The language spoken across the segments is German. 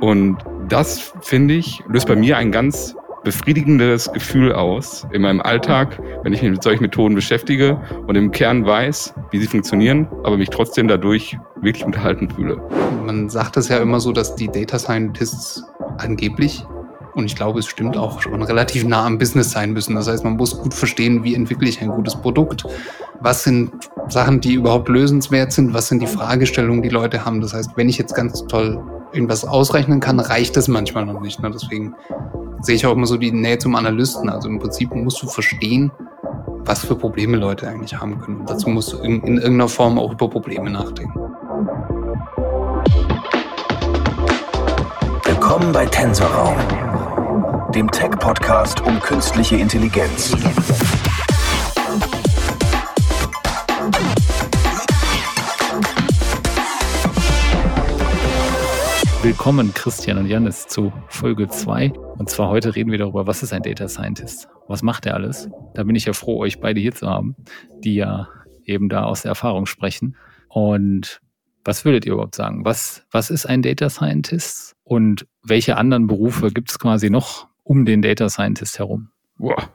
Und das, finde ich, löst bei mir ein ganz befriedigendes Gefühl aus in meinem Alltag, wenn ich mich mit solchen Methoden beschäftige und im Kern weiß, wie sie funktionieren, aber mich trotzdem dadurch wirklich unterhalten fühle. Man sagt es ja immer so, dass die Data Scientists angeblich und ich glaube, es stimmt auch schon relativ nah am Business sein müssen. Das heißt, man muss gut verstehen, wie entwickle ich ein gutes Produkt. Was sind Sachen, die überhaupt lösenswert sind? Was sind die Fragestellungen, die Leute haben? Das heißt, wenn ich jetzt ganz toll irgendwas ausrechnen kann, reicht das manchmal noch nicht. Ne? Deswegen sehe ich auch immer so die Nähe zum Analysten. Also im Prinzip musst du verstehen, was für Probleme Leute eigentlich haben können. Und dazu musst du in, in irgendeiner Form auch über Probleme nachdenken. Willkommen bei Tensorraum, dem Tech-Podcast um künstliche Intelligenz. Willkommen, Christian und Janis, zu Folge 2. Und zwar heute reden wir darüber, was ist ein Data Scientist? Was macht er alles? Da bin ich ja froh, euch beide hier zu haben, die ja eben da aus der Erfahrung sprechen. Und was würdet ihr überhaupt sagen? Was, was ist ein Data Scientist? Und welche anderen Berufe gibt es quasi noch um den Data Scientist herum? Boah.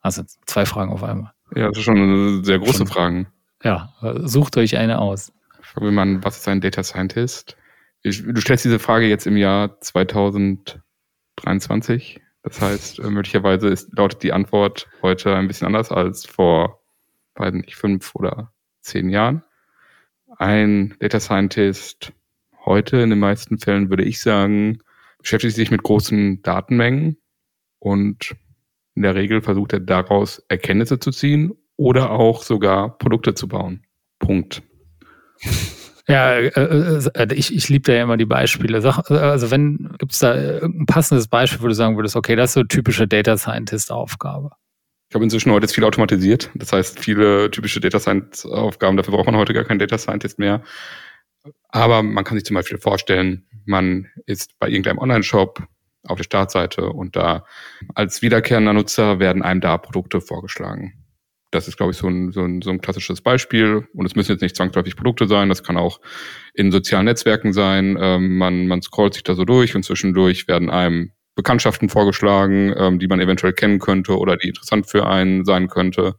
Also zwei Fragen auf einmal. Ja, das ist schon sehr große schon, Fragen. Ja, sucht euch eine aus. Fangen wir mal an, was ist ein Data Scientist? Ich, du stellst diese Frage jetzt im Jahr 2023. Das heißt, äh, möglicherweise ist, lautet die Antwort heute ein bisschen anders als vor, weiß nicht, fünf oder zehn Jahren. Ein Data Scientist heute in den meisten Fällen würde ich sagen, beschäftigt sich mit großen Datenmengen und in der Regel versucht er daraus Erkenntnisse zu ziehen oder auch sogar Produkte zu bauen. Punkt. Ja, äh, äh, ich, ich liebe da ja immer die Beispiele. Also wenn, gibt es da ein passendes Beispiel, wo du sagen würdest, okay, das ist so typische Data Scientist-Aufgabe? Ich glaube, inzwischen heute viel automatisiert. Das heißt, viele typische Data Science-Aufgaben, dafür braucht man heute gar keinen Data Scientist mehr. Aber man kann sich zum Beispiel vorstellen, man ist bei irgendeinem Online-Shop auf der Startseite und da als wiederkehrender Nutzer werden einem da Produkte vorgeschlagen. Das ist, glaube ich, so ein, so, ein, so ein klassisches Beispiel. Und es müssen jetzt nicht zwangsläufig Produkte sein, das kann auch in sozialen Netzwerken sein. Ähm, man, man scrollt sich da so durch und zwischendurch werden einem Bekanntschaften vorgeschlagen, ähm, die man eventuell kennen könnte oder die interessant für einen sein könnte.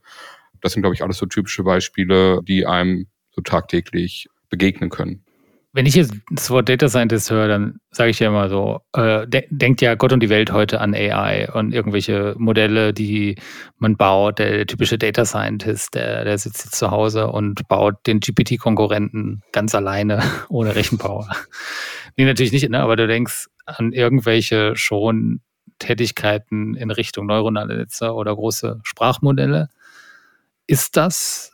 Das sind, glaube ich, alles so typische Beispiele, die einem so tagtäglich begegnen können wenn ich jetzt das Wort Data Scientist höre, dann sage ich ja immer so, äh, de denkt ja Gott und die Welt heute an AI und irgendwelche Modelle, die man baut. Der, der typische Data Scientist, der, der sitzt jetzt zu Hause und baut den GPT-Konkurrenten ganz alleine, ohne Rechenpower. nee, natürlich nicht, ne? aber du denkst an irgendwelche schon Tätigkeiten in Richtung neuronale Netze oder große Sprachmodelle. Ist das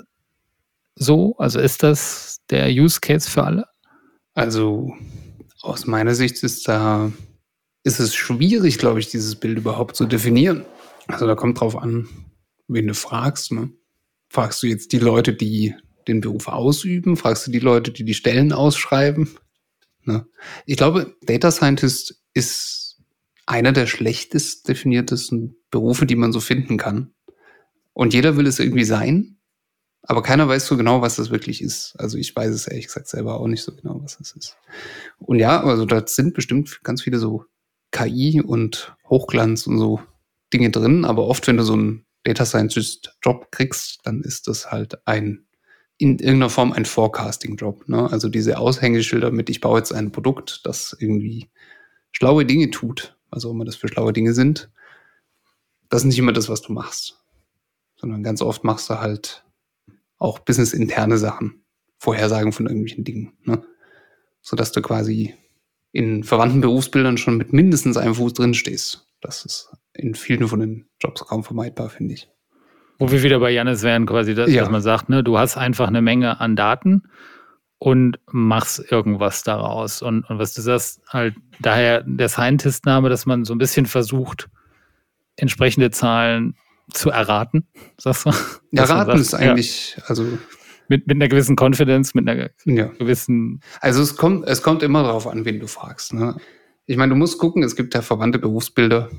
so? Also ist das der Use Case für alle? Also aus meiner Sicht ist da ist es schwierig, glaube ich, dieses Bild überhaupt zu definieren. Also da kommt drauf an, wen du fragst. Ne? Fragst du jetzt die Leute, die den Beruf ausüben? Fragst du die Leute, die die Stellen ausschreiben? Ne? Ich glaube, Data Scientist ist einer der schlechtest definiertesten Berufe, die man so finden kann. Und jeder will es irgendwie sein. Aber keiner weiß so genau, was das wirklich ist. Also ich weiß es ehrlich gesagt selber auch nicht so genau, was das ist. Und ja, also da sind bestimmt ganz viele so KI und Hochglanz und so Dinge drin. Aber oft, wenn du so einen Data Scientist Job kriegst, dann ist das halt ein in irgendeiner Form ein Forecasting-Job. Ne? Also diese Aushängeschilder mit, ich baue jetzt ein Produkt, das irgendwie schlaue Dinge tut, auch immer das für schlaue Dinge sind. Das ist nicht immer das, was du machst. Sondern ganz oft machst du halt auch businessinterne Sachen, Vorhersagen von irgendwelchen Dingen, ne? sodass du quasi in verwandten Berufsbildern schon mit mindestens einem Fuß drin stehst. Das ist in vielen von den Jobs kaum vermeidbar, finde ich. Wo wir wieder bei Janis wären, quasi das, ja. was man sagt, ne? du hast einfach eine Menge an Daten und machst irgendwas daraus. Und, und was du sagst, halt daher der Scientist-Name, dass man so ein bisschen versucht, entsprechende Zahlen zu erraten, sagst du? Erraten ist eigentlich, ja. also. Mit, mit einer gewissen Confidence, mit einer ja. gewissen. Also es kommt, es kommt immer darauf an, wen du fragst. Ne? Ich meine, du musst gucken, es gibt ja verwandte Berufsbilder.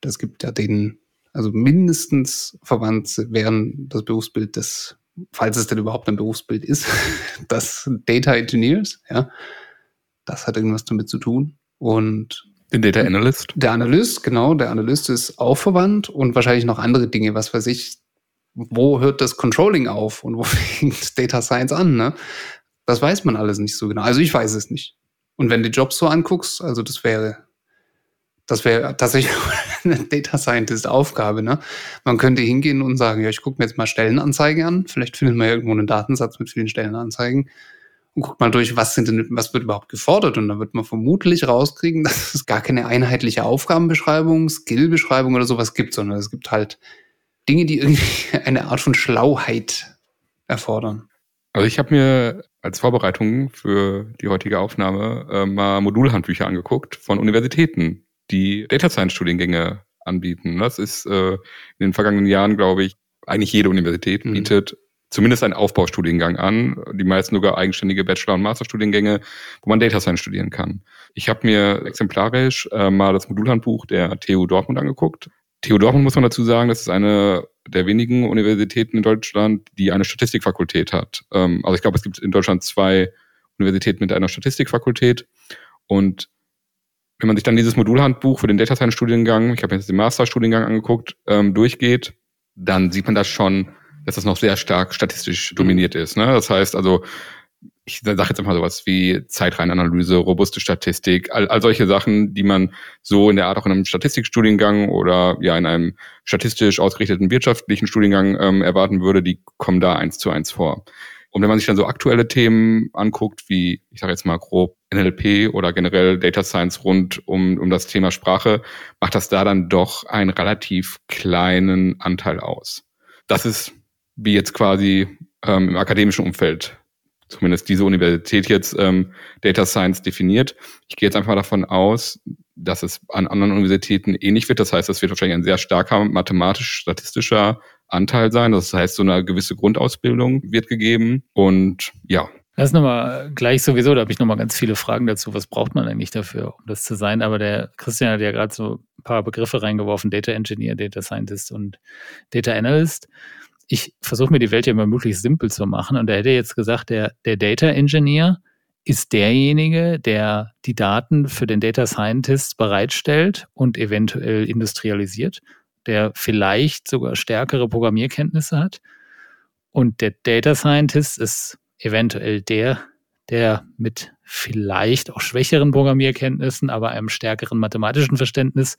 Es gibt ja den, also mindestens verwandt wären das Berufsbild des, falls es denn überhaupt ein Berufsbild ist, das Data Engineers, ja. Das hat irgendwas damit zu tun. Und den Data Analyst? Der Analyst, genau, der Analyst ist auch verwandt und wahrscheinlich noch andere Dinge, was weiß ich. Wo hört das Controlling auf und wo fängt Data Science an? Ne? Das weiß man alles nicht so genau. Also ich weiß es nicht. Und wenn du die Jobs so anguckst, also das wäre, das wäre tatsächlich eine Data Scientist Aufgabe. Ne? Man könnte hingehen und sagen, ja, ich gucke mir jetzt mal Stellenanzeigen an. Vielleicht findet man ja irgendwo einen Datensatz mit vielen Stellenanzeigen und guckt mal durch, was sind denn, was wird überhaupt gefordert und dann wird man vermutlich rauskriegen, dass es gar keine einheitliche Aufgabenbeschreibung, Skillbeschreibung oder sowas gibt, sondern es gibt halt Dinge, die irgendwie eine Art von Schlauheit erfordern. Also ich habe mir als Vorbereitung für die heutige Aufnahme äh, mal Modulhandbücher angeguckt von Universitäten, die Data Science Studiengänge anbieten. Das ist äh, in den vergangenen Jahren, glaube ich, eigentlich jede Universität mhm. Zumindest einen Aufbaustudiengang an, die meisten sogar eigenständige Bachelor- und Masterstudiengänge, wo man Data Science studieren kann. Ich habe mir exemplarisch äh, mal das Modulhandbuch der TU Dortmund angeguckt. TU Dortmund muss man dazu sagen, das ist eine der wenigen Universitäten in Deutschland, die eine Statistikfakultät hat. Ähm, also ich glaube, es gibt in Deutschland zwei Universitäten mit einer Statistikfakultät und wenn man sich dann dieses Modulhandbuch für den Data Science Studiengang, ich habe jetzt den Masterstudiengang angeguckt, ähm, durchgeht, dann sieht man das schon dass das noch sehr stark statistisch dominiert ist. Ne? Das heißt also, ich sage jetzt einfach sowas wie Zeitreihenanalyse, robuste Statistik, all, all solche Sachen, die man so in der Art auch in einem Statistikstudiengang oder ja in einem statistisch ausgerichteten wirtschaftlichen Studiengang ähm, erwarten würde, die kommen da eins zu eins vor. Und wenn man sich dann so aktuelle Themen anguckt, wie, ich sage jetzt mal grob, NLP oder generell Data Science rund um, um das Thema Sprache, macht das da dann doch einen relativ kleinen Anteil aus. Das ist wie jetzt quasi ähm, im akademischen Umfeld zumindest diese Universität jetzt ähm, Data Science definiert. Ich gehe jetzt einfach davon aus, dass es an anderen Universitäten ähnlich wird. Das heißt, es wird wahrscheinlich ein sehr starker mathematisch-statistischer Anteil sein. Das heißt, so eine gewisse Grundausbildung wird gegeben. Und ja. Das ist nochmal gleich sowieso, da habe ich nochmal ganz viele Fragen dazu. Was braucht man eigentlich dafür, um das zu sein? Aber der Christian hat ja gerade so ein paar Begriffe reingeworfen, Data Engineer, Data Scientist und Data Analyst ich versuche mir die Welt ja immer möglichst simpel zu machen. Und da hätte jetzt gesagt, der, der Data Engineer ist derjenige, der die Daten für den Data Scientist bereitstellt und eventuell industrialisiert, der vielleicht sogar stärkere Programmierkenntnisse hat. Und der Data Scientist ist eventuell der, der mit vielleicht auch schwächeren Programmierkenntnissen, aber einem stärkeren mathematischen Verständnis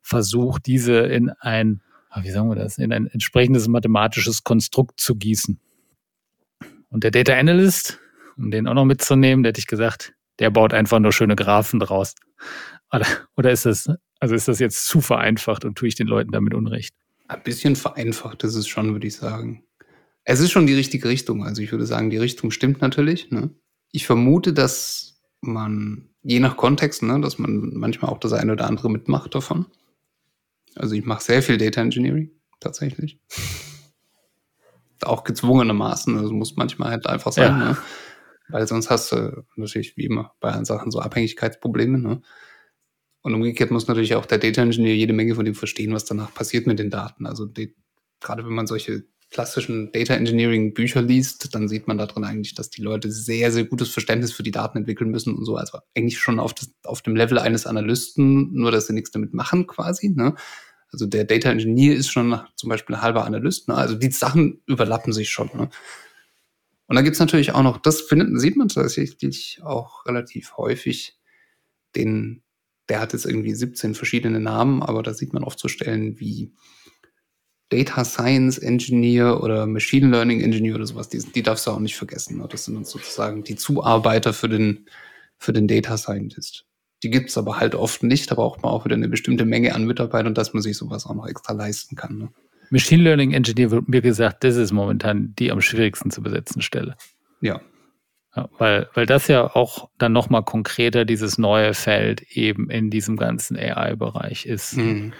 versucht, diese in ein wie sagen wir das, in ein entsprechendes mathematisches Konstrukt zu gießen. Und der Data Analyst, um den auch noch mitzunehmen, der hätte ich gesagt, der baut einfach nur schöne Graphen draus. Oder, oder ist das, also ist das jetzt zu vereinfacht und tue ich den Leuten damit Unrecht? Ein bisschen vereinfacht ist es schon, würde ich sagen. Es ist schon die richtige Richtung. Also ich würde sagen, die Richtung stimmt natürlich. Ne? Ich vermute, dass man, je nach Kontext, ne, dass man manchmal auch das eine oder andere mitmacht davon. Also ich mache sehr viel Data Engineering, tatsächlich. Auch gezwungenermaßen, also muss manchmal halt einfach sein, ja. ne? Weil sonst hast du natürlich wie immer bei allen Sachen so Abhängigkeitsprobleme, ne? Und umgekehrt muss natürlich auch der Data Engineer jede Menge von dem verstehen, was danach passiert mit den Daten. Also die, gerade wenn man solche klassischen Data Engineering Bücher liest, dann sieht man da drin eigentlich, dass die Leute sehr, sehr gutes Verständnis für die Daten entwickeln müssen und so. Also eigentlich schon auf, das, auf dem Level eines Analysten, nur dass sie nichts damit machen quasi. Ne? Also der Data Engineer ist schon zum Beispiel ein halber Analyst. Ne? Also die Sachen überlappen sich schon. Ne? Und dann gibt's natürlich auch noch, das findet, sieht man tatsächlich auch relativ häufig, den, der hat jetzt irgendwie 17 verschiedene Namen, aber da sieht man oft so Stellen wie Data Science Engineer oder Machine Learning Engineer oder sowas, die, die darfst du auch nicht vergessen. Ne? Das sind sozusagen die Zuarbeiter für den, für den Data Scientist. Die gibt es aber halt oft nicht. Da braucht man auch wieder eine bestimmte Menge an Mitarbeitern, dass man sich sowas auch noch extra leisten kann. Ne? Machine Learning Engineer wird mir gesagt, das ist momentan die am schwierigsten zu besetzen Stelle. Ja. ja weil, weil das ja auch dann nochmal konkreter dieses neue Feld eben in diesem ganzen AI-Bereich ist. Mhm.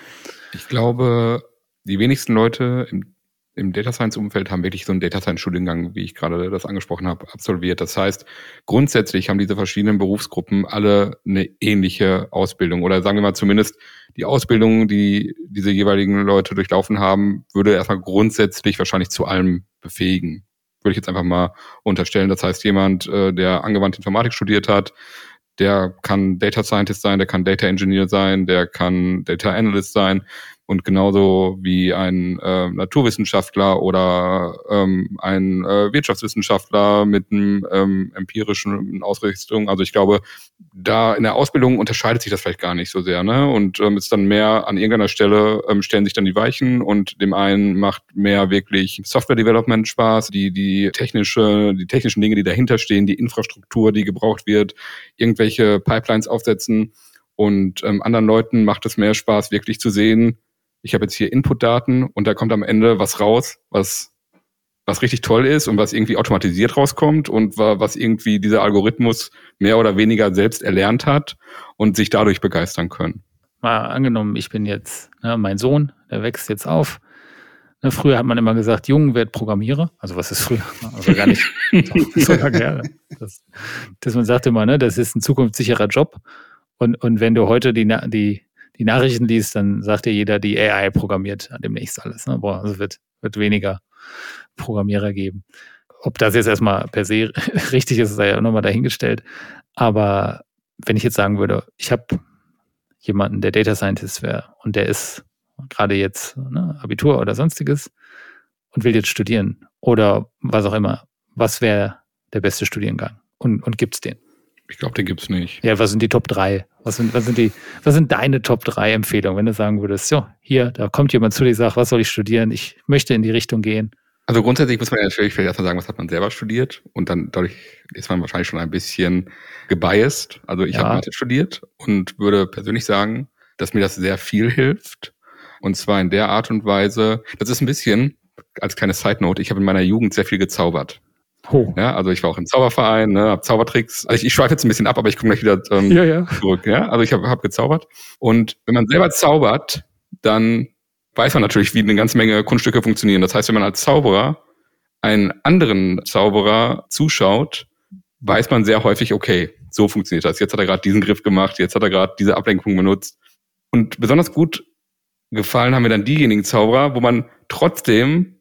Ich glaube, die wenigsten Leute im im Data Science Umfeld haben wirklich so einen Data Science Studiengang, wie ich gerade das angesprochen habe, absolviert. Das heißt, grundsätzlich haben diese verschiedenen Berufsgruppen alle eine ähnliche Ausbildung oder sagen wir mal zumindest die Ausbildung, die diese jeweiligen Leute durchlaufen haben, würde erstmal grundsätzlich wahrscheinlich zu allem befähigen. Würde ich jetzt einfach mal unterstellen. Das heißt, jemand, äh, der angewandte Informatik studiert hat, der kann Data Scientist sein, der kann Data Engineer sein, der kann Data Analyst sein. Und genauso wie ein äh, Naturwissenschaftler oder ähm, ein äh, Wirtschaftswissenschaftler mit einem ähm, empirischen Ausrichtung. Also ich glaube, da in der Ausbildung unterscheidet sich das vielleicht gar nicht so sehr. Ne? Und ähm, ist dann mehr an irgendeiner Stelle ähm, stellen sich dann die Weichen und dem einen macht mehr wirklich Software Development Spaß, die die technische, die technischen Dinge, die dahinter stehen, die Infrastruktur, die gebraucht wird, irgendwelche Pipelines aufsetzen. Und ähm, anderen Leuten macht es mehr Spaß, wirklich zu sehen, ich habe jetzt hier Inputdaten und da kommt am Ende was raus, was was richtig toll ist und was irgendwie automatisiert rauskommt und was irgendwie dieser Algorithmus mehr oder weniger selbst erlernt hat und sich dadurch begeistern können. Mal angenommen, ich bin jetzt, ne, mein Sohn, der wächst jetzt auf. Ne, früher hat man immer gesagt, Jungen wird Programmierer. Also was ist früher? Also gar nicht so lange her. Das, dass man sagt immer, ne, das ist ein zukunftssicherer Job. Und, und wenn du heute die, die die Nachrichten liest, dann sagt dir jeder, die AI programmiert demnächst alles. Ne? Boah, also wird, wird weniger Programmierer geben. Ob das jetzt erstmal per se richtig ist, sei ja nochmal dahingestellt. Aber wenn ich jetzt sagen würde, ich habe jemanden, der Data Scientist wäre und der ist gerade jetzt ne, Abitur oder sonstiges und will jetzt studieren oder was auch immer, was wäre der beste Studiengang und, und gibt es den? Ich glaube, den gibt's nicht. Ja, was sind die Top 3? Was sind, was sind die, was sind deine Top 3 Empfehlungen, wenn du sagen würdest, so, hier, da kommt jemand zu dir, sagt, was soll ich studieren? Ich möchte in die Richtung gehen. Also grundsätzlich muss man ja natürlich vielleicht erstmal sagen, was hat man selber studiert und dann dadurch ist man wahrscheinlich schon ein bisschen gebiased. Also ich ja. habe Mathe studiert und würde persönlich sagen, dass mir das sehr viel hilft. Und zwar in der Art und Weise, das ist ein bisschen, als kleine Side Note, ich habe in meiner Jugend sehr viel gezaubert. Oh. Ja, also ich war auch im Zauberverein, ne, hab Zaubertricks. Also ich, ich schweife jetzt ein bisschen ab, aber ich komme gleich wieder ähm, ja, ja. zurück. Ja, also ich habe hab gezaubert. Und wenn man selber zaubert, dann weiß man natürlich, wie eine ganze Menge Kunststücke funktionieren. Das heißt, wenn man als Zauberer einen anderen Zauberer zuschaut, weiß man sehr häufig, okay, so funktioniert das. Jetzt hat er gerade diesen Griff gemacht, jetzt hat er gerade diese Ablenkung benutzt. Und besonders gut gefallen haben mir dann diejenigen Zauberer, wo man trotzdem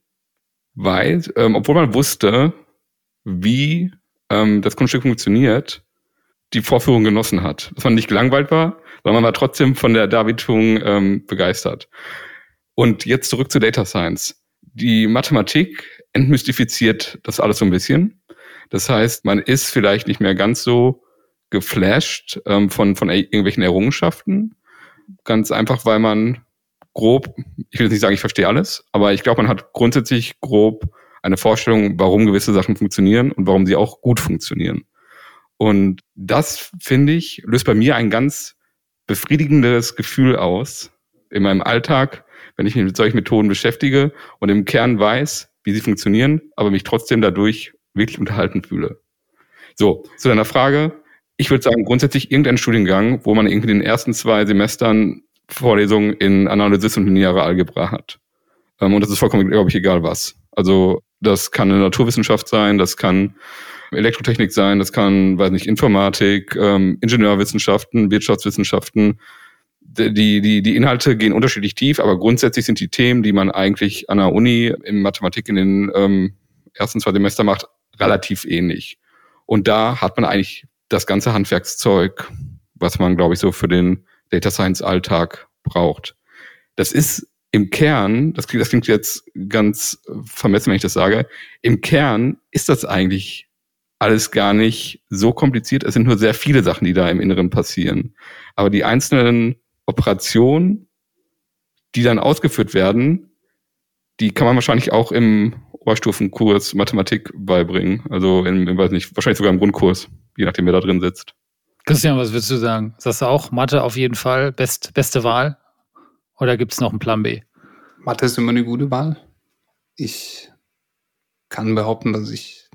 weiß, ähm, obwohl man wusste, wie ähm, das Kunststück funktioniert, die Vorführung genossen hat. Dass man nicht gelangweilt war, sondern man war trotzdem von der Darbietung ähm, begeistert. Und jetzt zurück zu Data Science. Die Mathematik entmystifiziert das alles so ein bisschen. Das heißt, man ist vielleicht nicht mehr ganz so geflasht ähm, von, von irgendwelchen Errungenschaften. Ganz einfach, weil man grob, ich will jetzt nicht sagen, ich verstehe alles, aber ich glaube, man hat grundsätzlich grob eine Vorstellung, warum gewisse Sachen funktionieren und warum sie auch gut funktionieren. Und das, finde ich, löst bei mir ein ganz befriedigendes Gefühl aus in meinem Alltag, wenn ich mich mit solchen Methoden beschäftige und im Kern weiß, wie sie funktionieren, aber mich trotzdem dadurch wirklich unterhalten fühle. So, zu deiner Frage. Ich würde sagen, grundsätzlich irgendein Studiengang, wo man irgendwie in den ersten zwei Semestern Vorlesungen in Analysis und lineare Algebra hat. Ähm, und das ist vollkommen, glaube ich, egal was. Also das kann eine Naturwissenschaft sein, das kann Elektrotechnik sein, das kann, weiß nicht, Informatik, ähm, Ingenieurwissenschaften, Wirtschaftswissenschaften. Die, die, die Inhalte gehen unterschiedlich tief, aber grundsätzlich sind die Themen, die man eigentlich an der Uni in Mathematik in den ähm, ersten zwei Semester macht, relativ ähnlich. Und da hat man eigentlich das ganze Handwerkszeug, was man, glaube ich, so für den Data Science Alltag braucht. Das ist im Kern, das klingt, das klingt jetzt ganz vermessen, wenn ich das sage, im Kern ist das eigentlich alles gar nicht so kompliziert. Es sind nur sehr viele Sachen, die da im Inneren passieren. Aber die einzelnen Operationen, die dann ausgeführt werden, die kann man wahrscheinlich auch im Oberstufenkurs Mathematik beibringen. Also im, im weiß nicht, wahrscheinlich sogar im Grundkurs, je nachdem, wer da drin sitzt. Christian, was würdest du sagen? Sagst du auch Mathe auf jeden Fall best, beste Wahl? Oder gibt es noch einen Plan B? Mathe ist immer eine gute Wahl. Ich kann behaupten, dass ich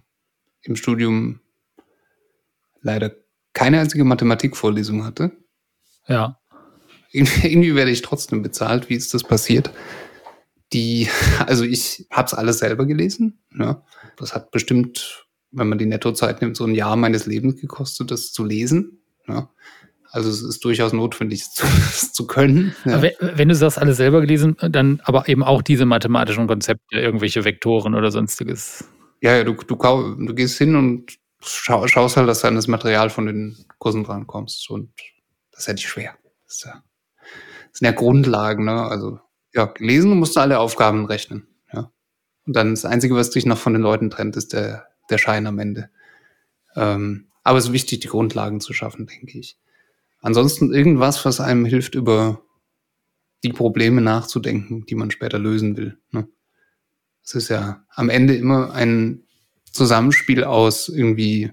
im Studium leider keine einzige Mathematikvorlesung hatte. Ja. Irgendwie werde ich trotzdem bezahlt. Wie ist das passiert? Die, also ich habe es alles selber gelesen. Ja. Das hat bestimmt, wenn man die Nettozeit nimmt, so ein Jahr meines Lebens gekostet, das zu lesen. Ja. Also es ist durchaus notwendig, zu, zu können. Ja. Wenn du das alles selber gelesen, dann aber eben auch diese mathematischen Konzepte, irgendwelche Vektoren oder sonstiges. Ja, ja, du, du, du gehst hin und schau, schaust halt, dass du an das Material von den Kursen drankommst. Und das ist ja nicht schwer. Das, ja, das sind ja Grundlagen, ne? Also, ja, gelesen musst du alle Aufgaben rechnen. Ja. Und dann das Einzige, was dich noch von den Leuten trennt, ist der, der Schein am Ende. Ähm, aber es ist wichtig, die Grundlagen zu schaffen, denke ich. Ansonsten irgendwas, was einem hilft, über die Probleme nachzudenken, die man später lösen will. Ne? Es ist ja am Ende immer ein Zusammenspiel aus irgendwie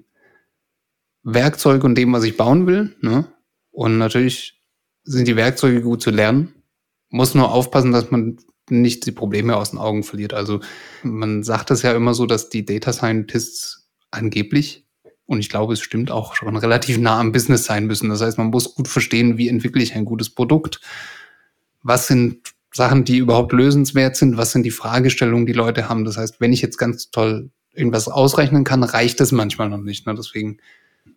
Werkzeug und dem, was ich bauen will. Ne? Und natürlich sind die Werkzeuge gut zu lernen. Muss nur aufpassen, dass man nicht die Probleme aus den Augen verliert. Also man sagt es ja immer so, dass die Data Scientists angeblich, und ich glaube, es stimmt auch schon relativ nah am Business sein müssen. Das heißt, man muss gut verstehen, wie entwickle ich ein gutes Produkt. Was sind Sachen, die überhaupt lösenswert sind? Was sind die Fragestellungen, die Leute haben? Das heißt, wenn ich jetzt ganz toll irgendwas ausrechnen kann, reicht das manchmal noch nicht. Ne? Deswegen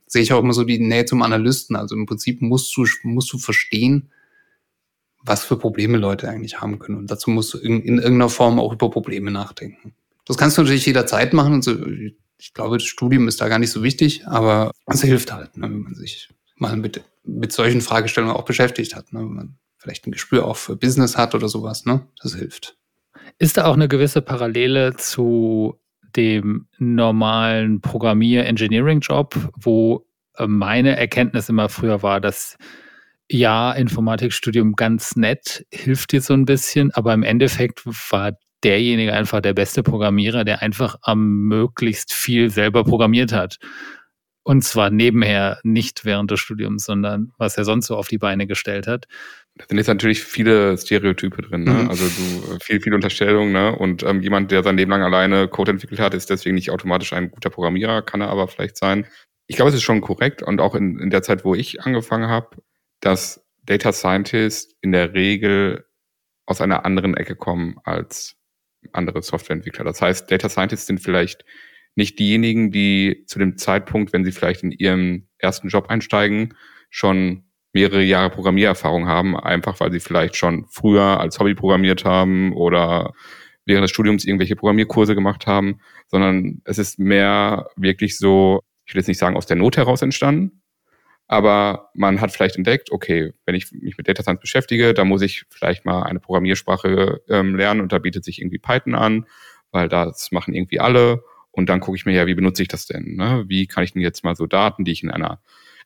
sehe ich auch immer so die Nähe zum Analysten. Also im Prinzip musst du, musst du verstehen, was für Probleme Leute eigentlich haben können. Und dazu musst du in, in irgendeiner Form auch über Probleme nachdenken. Das kannst du natürlich jederzeit machen. Also ich glaube, das Studium ist da gar nicht so wichtig, aber es hilft halt, ne, wenn man sich mal mit, mit solchen Fragestellungen auch beschäftigt hat. Ne, wenn man vielleicht ein Gespür auch für Business hat oder sowas. Ne, das hilft. Ist da auch eine gewisse Parallele zu dem normalen Programmier-Engineering-Job, wo äh, meine Erkenntnis immer früher war, dass ja, Informatikstudium ganz nett, hilft dir so ein bisschen, aber im Endeffekt war derjenige einfach der beste Programmierer, der einfach am möglichst viel selber programmiert hat. Und zwar nebenher, nicht während des Studiums, sondern was er sonst so auf die Beine gestellt hat. Da sind jetzt natürlich viele Stereotype drin, ne? Mhm. Also du, äh, viel, viel Unterstellung, ne? Und ähm, jemand, der sein Leben lang alleine Code entwickelt hat, ist deswegen nicht automatisch ein guter Programmierer, kann er aber vielleicht sein. Ich glaube, es ist schon korrekt und auch in, in der Zeit, wo ich angefangen habe, dass Data Scientists in der Regel aus einer anderen Ecke kommen als andere Softwareentwickler. Das heißt, Data Scientists sind vielleicht nicht diejenigen, die zu dem Zeitpunkt, wenn sie vielleicht in ihrem ersten Job einsteigen, schon mehrere Jahre Programmiererfahrung haben, einfach weil sie vielleicht schon früher als Hobby programmiert haben oder während des Studiums irgendwelche Programmierkurse gemacht haben, sondern es ist mehr wirklich so, ich will jetzt nicht sagen aus der Not heraus entstanden, aber man hat vielleicht entdeckt, okay, wenn ich mich mit Data Science beschäftige, dann muss ich vielleicht mal eine Programmiersprache ähm, lernen und da bietet sich irgendwie Python an, weil das machen irgendwie alle. Und dann gucke ich mir ja, wie benutze ich das denn? Ne? Wie kann ich denn jetzt mal so Daten, die ich in einer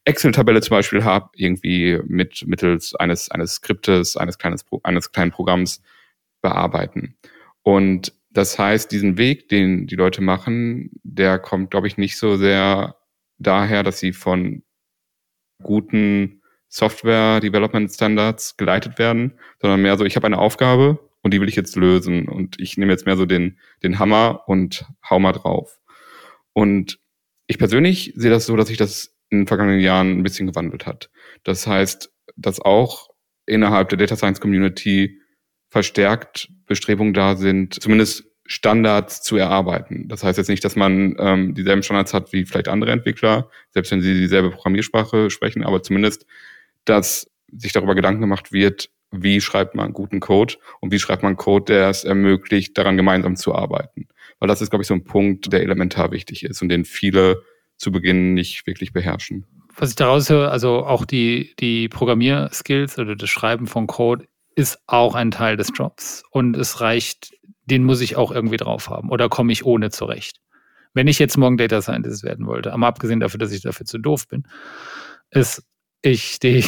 Excel-Tabelle zum Beispiel habe, irgendwie mit mittels eines eines Skriptes, eines kleines eines kleinen Programms bearbeiten. Und das heißt, diesen Weg, den die Leute machen, der kommt, glaube ich, nicht so sehr daher, dass sie von guten Software Development Standards geleitet werden, sondern mehr so, ich habe eine Aufgabe und die will ich jetzt lösen und ich nehme jetzt mehr so den, den Hammer und hau mal drauf. Und ich persönlich sehe das so, dass sich das in den vergangenen Jahren ein bisschen gewandelt hat. Das heißt, dass auch innerhalb der Data Science Community verstärkt Bestrebungen da sind, zumindest Standards zu erarbeiten. Das heißt jetzt nicht, dass man ähm, dieselben Standards hat wie vielleicht andere Entwickler, selbst wenn sie dieselbe Programmiersprache sprechen, aber zumindest, dass sich darüber Gedanken gemacht wird, wie schreibt man guten Code und wie schreibt man Code, der es ermöglicht, daran gemeinsam zu arbeiten. Weil das ist, glaube ich, so ein Punkt, der elementar wichtig ist und den viele zu Beginn nicht wirklich beherrschen. Was ich daraus höre, also auch die, die Programmierskills oder das Schreiben von Code ist auch ein Teil des Jobs und es reicht den muss ich auch irgendwie drauf haben oder komme ich ohne zurecht. Wenn ich jetzt morgen Data Scientist werden wollte, aber abgesehen dafür, dass ich dafür zu doof bin, ist ich die,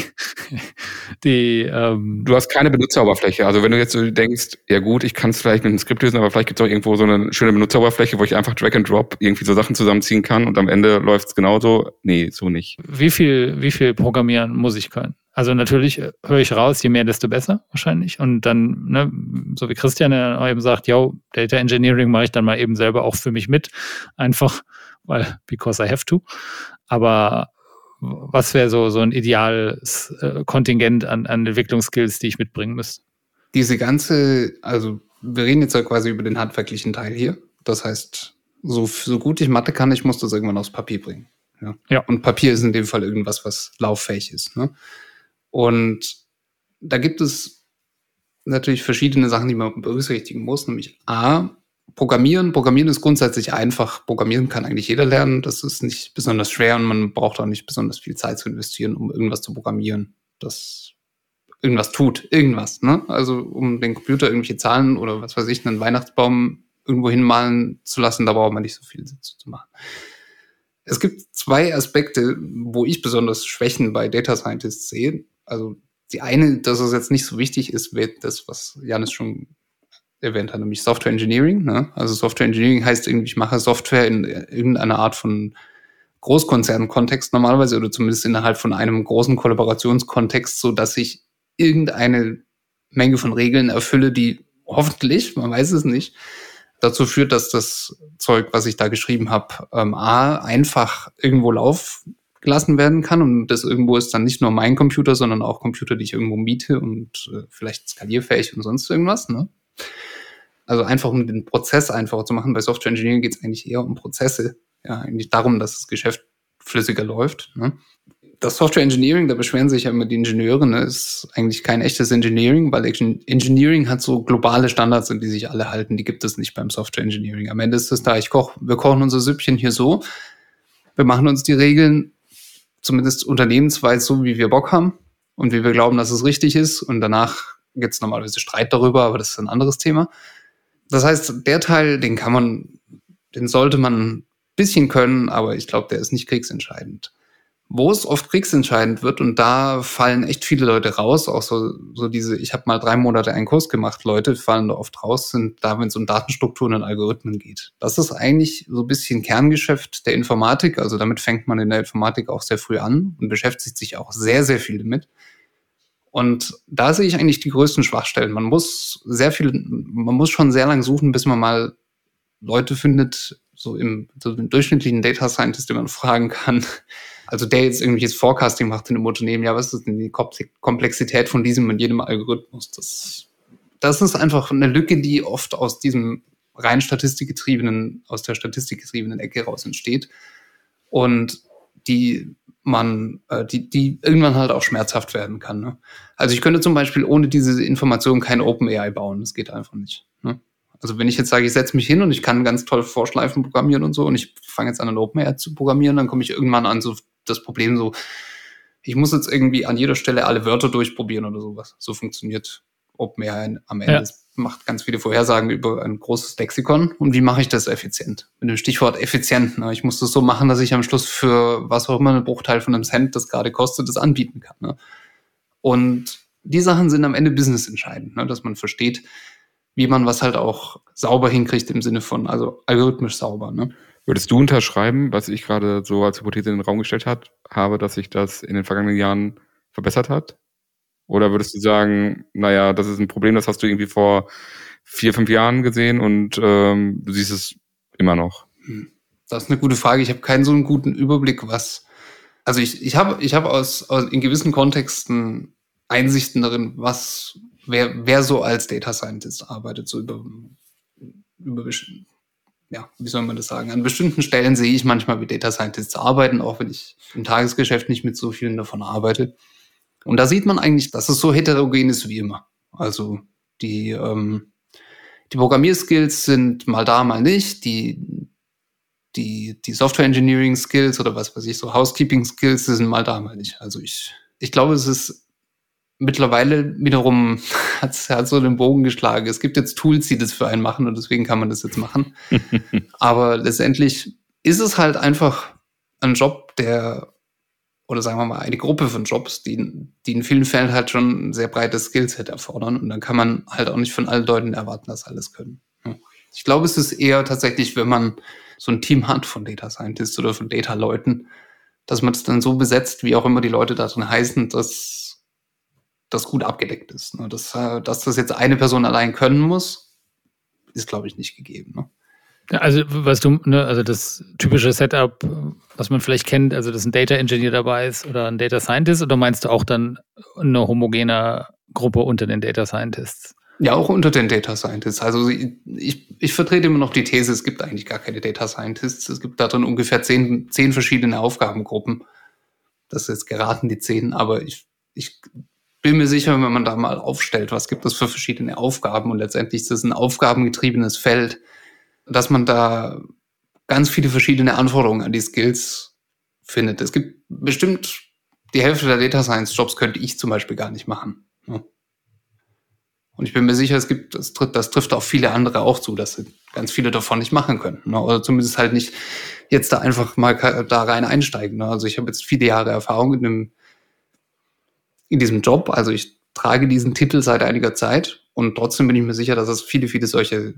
die ähm Du hast keine Benutzeroberfläche. Also wenn du jetzt so denkst, ja gut, ich kann es vielleicht mit einem Skript lösen, aber vielleicht gibt es auch irgendwo so eine schöne Benutzeroberfläche, wo ich einfach Drag and Drop irgendwie so Sachen zusammenziehen kann und am Ende läuft es genauso. Nee, so nicht. Wie viel, wie viel Programmieren muss ich können? Also natürlich äh, höre ich raus, je mehr, desto besser wahrscheinlich. Und dann, ne, so wie Christian eben sagt, ja, Data Engineering mache ich dann mal eben selber auch für mich mit. Einfach, weil, because I have to. Aber was wäre so, so ein ideales äh, Kontingent an, an Entwicklungsskills, die ich mitbringen müsste? Diese ganze, also wir reden jetzt ja quasi über den handwerklichen Teil hier. Das heißt, so, so gut ich Mathe kann, ich muss das irgendwann aufs Papier bringen. Ja. ja. Und Papier ist in dem Fall irgendwas, was lauffähig ist. Ne? Und da gibt es natürlich verschiedene Sachen, die man berücksichtigen muss. Nämlich A, Programmieren, Programmieren ist grundsätzlich einfach. Programmieren kann eigentlich jeder lernen. Das ist nicht besonders schwer und man braucht auch nicht besonders viel Zeit zu investieren, um irgendwas zu programmieren. Das irgendwas tut, irgendwas. Ne? Also um den Computer irgendwelche Zahlen oder was weiß ich, einen Weihnachtsbaum irgendwo hinmalen zu lassen, da braucht man nicht so viel zu machen. Es gibt zwei Aspekte, wo ich besonders Schwächen bei Data Scientists sehe. Also die eine, dass es jetzt nicht so wichtig ist, wird das, was Janis schon erwähnt hat, nämlich Software Engineering. Ne? Also Software Engineering heißt irgendwie, ich mache Software in irgendeiner Art von Großkonzernkontext normalerweise oder zumindest innerhalb von einem großen Kollaborationskontext, so dass ich irgendeine Menge von Regeln erfülle, die hoffentlich, man weiß es nicht, dazu führt, dass das Zeug, was ich da geschrieben habe, ähm, A, einfach irgendwo laufen gelassen werden kann. Und das irgendwo ist dann nicht nur mein Computer, sondern auch Computer, die ich irgendwo miete und äh, vielleicht skalierfähig und sonst irgendwas. Ne? Also einfach um den Prozess einfacher zu machen. Bei Software Engineering geht es eigentlich eher um Prozesse. Ja, eigentlich darum, dass das Geschäft flüssiger läuft. Ne? Das Software Engineering, da beschweren sich ja immer die Ingenieure, ne, ist eigentlich kein echtes Engineering, weil Engineering hat so globale Standards, an die sich alle halten. Die gibt es nicht beim Software Engineering. Am Ende ist es da, ich koche, wir kochen unser Süppchen hier so, wir machen uns die Regeln zumindest unternehmensweit so, wie wir Bock haben und wie wir glauben, dass es richtig ist. Und danach gibt es normalerweise Streit darüber, aber das ist ein anderes Thema. Das heißt, der Teil, den kann man, den sollte man ein bisschen können, aber ich glaube, der ist nicht kriegsentscheidend wo es oft kriegsentscheidend wird und da fallen echt viele Leute raus, auch so, so diese, ich habe mal drei Monate einen Kurs gemacht, Leute fallen da oft raus, sind da, wenn es um Datenstrukturen und Algorithmen geht. Das ist eigentlich so ein bisschen Kerngeschäft der Informatik, also damit fängt man in der Informatik auch sehr früh an und beschäftigt sich auch sehr, sehr viel damit. Und da sehe ich eigentlich die größten Schwachstellen. Man muss sehr viel, man muss schon sehr lange suchen, bis man mal Leute findet, so im, so im durchschnittlichen Data Scientist, den man fragen kann, also der jetzt irgendwelches Forecasting macht in einem Unternehmen, ja, was ist denn die Komplexität von diesem und jedem Algorithmus? Das, das ist einfach eine Lücke, die oft aus diesem rein statistikgetriebenen, aus der statistikgetriebenen Ecke raus entsteht und die man, äh, die, die irgendwann halt auch schmerzhaft werden kann. Ne? Also ich könnte zum Beispiel ohne diese Information kein OpenAI bauen. Das geht einfach nicht. Ne? Also wenn ich jetzt sage, ich setze mich hin und ich kann ganz toll Vorschleifen programmieren und so und ich fange jetzt an, ein OpenAI zu programmieren, dann komme ich irgendwann an so das Problem so, ich muss jetzt irgendwie an jeder Stelle alle Wörter durchprobieren oder sowas. So funktioniert OpenAI am Ende. Ja. Es macht ganz viele Vorhersagen über ein großes Lexikon. Und wie mache ich das effizient? Mit dem Stichwort effizient. Ne? Ich muss das so machen, dass ich am Schluss für was auch immer einen Bruchteil von einem Cent, das gerade kostet, das anbieten kann. Ne? Und die Sachen sind am Ende business entscheidend, ne? dass man versteht, wie man was halt auch sauber hinkriegt im Sinne von, also algorithmisch sauber. Ne? Würdest du unterschreiben, was ich gerade so als Hypothese in den Raum gestellt hat, habe, dass sich das in den vergangenen Jahren verbessert hat? Oder würdest du sagen, naja, das ist ein Problem, das hast du irgendwie vor vier, fünf Jahren gesehen und ähm, du siehst es immer noch? Hm. Das ist eine gute Frage. Ich habe keinen so einen guten Überblick, was. Also ich, ich habe ich hab aus, aus in gewissen Kontexten Einsichten darin, was wer, wer so als Data Scientist arbeitet, so über, über ja, wie soll man das sagen? An bestimmten Stellen sehe ich manchmal, wie Data Scientists arbeiten, auch wenn ich im Tagesgeschäft nicht mit so vielen davon arbeite. Und da sieht man eigentlich, dass es so heterogen ist wie immer. Also die, ähm, die Programmierskills sind mal da, mal nicht. Die, die, die Software Engineering Skills oder was weiß ich, so Housekeeping Skills sind mal da, mal nicht. Also ich, ich glaube, es ist mittlerweile wiederum hat es so den Bogen geschlagen. Es gibt jetzt Tools, die das für einen machen und deswegen kann man das jetzt machen. Aber letztendlich ist es halt einfach ein Job, der, oder sagen wir mal, eine Gruppe von Jobs, die, die in vielen Fällen halt schon ein sehr breites Skillset erfordern. Und dann kann man halt auch nicht von allen Leuten erwarten, dass alles können. Ich glaube, es ist eher tatsächlich, wenn man so ein Team hat von Data Scientists oder von Data-Leuten, dass man es dann so besetzt, wie auch immer die Leute da drin heißen, dass das gut abgedeckt ist. Ne? Das, äh, dass das jetzt eine Person allein können muss, ist, glaube ich, nicht gegeben. Ne? Ja, also, was du, ne, also das typische Setup, was man vielleicht kennt, also dass ein Data Engineer dabei ist oder ein Data Scientist, oder meinst du auch dann eine homogene Gruppe unter den Data Scientists? Ja, auch unter den Data Scientists. Also ich, ich vertrete immer noch die These, es gibt eigentlich gar keine Data Scientists. Es gibt da drin ungefähr zehn, zehn verschiedene Aufgabengruppen. Das ist jetzt geraten die zehn, aber ich, ich bin mir sicher, wenn man da mal aufstellt, was gibt es für verschiedene Aufgaben und letztendlich ist es ein aufgabengetriebenes Feld, dass man da ganz viele verschiedene Anforderungen an die Skills findet. Es gibt bestimmt die Hälfte der Data Science Jobs könnte ich zum Beispiel gar nicht machen. Ne? Und ich bin mir sicher, es gibt, das, trifft, das trifft auf viele andere auch zu, dass sie ganz viele davon nicht machen können. Ne? Oder zumindest halt nicht jetzt da einfach mal da rein einsteigen. Ne? Also ich habe jetzt viele Jahre Erfahrung in, dem, in diesem Job. Also ich trage diesen Titel seit einiger Zeit und trotzdem bin ich mir sicher, dass es viele, viele solche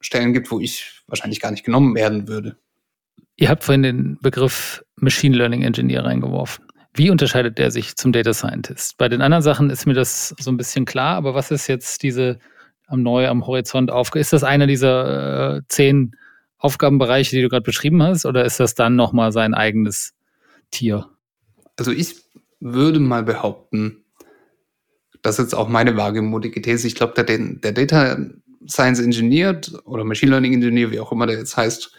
Stellen gibt, wo ich wahrscheinlich gar nicht genommen werden würde. Ihr habt vorhin den Begriff Machine Learning Engineer reingeworfen. Wie unterscheidet der sich zum Data Scientist? Bei den anderen Sachen ist mir das so ein bisschen klar, aber was ist jetzt diese am neu am Horizont auf? Ist das einer dieser äh, zehn Aufgabenbereiche, die du gerade beschrieben hast, oder ist das dann nochmal sein eigenes Tier? Also ich würde mal behaupten, das ist jetzt auch meine wagemutige These. Ich glaube, der, der Data Science Engineer oder Machine Learning Engineer, wie auch immer der jetzt heißt,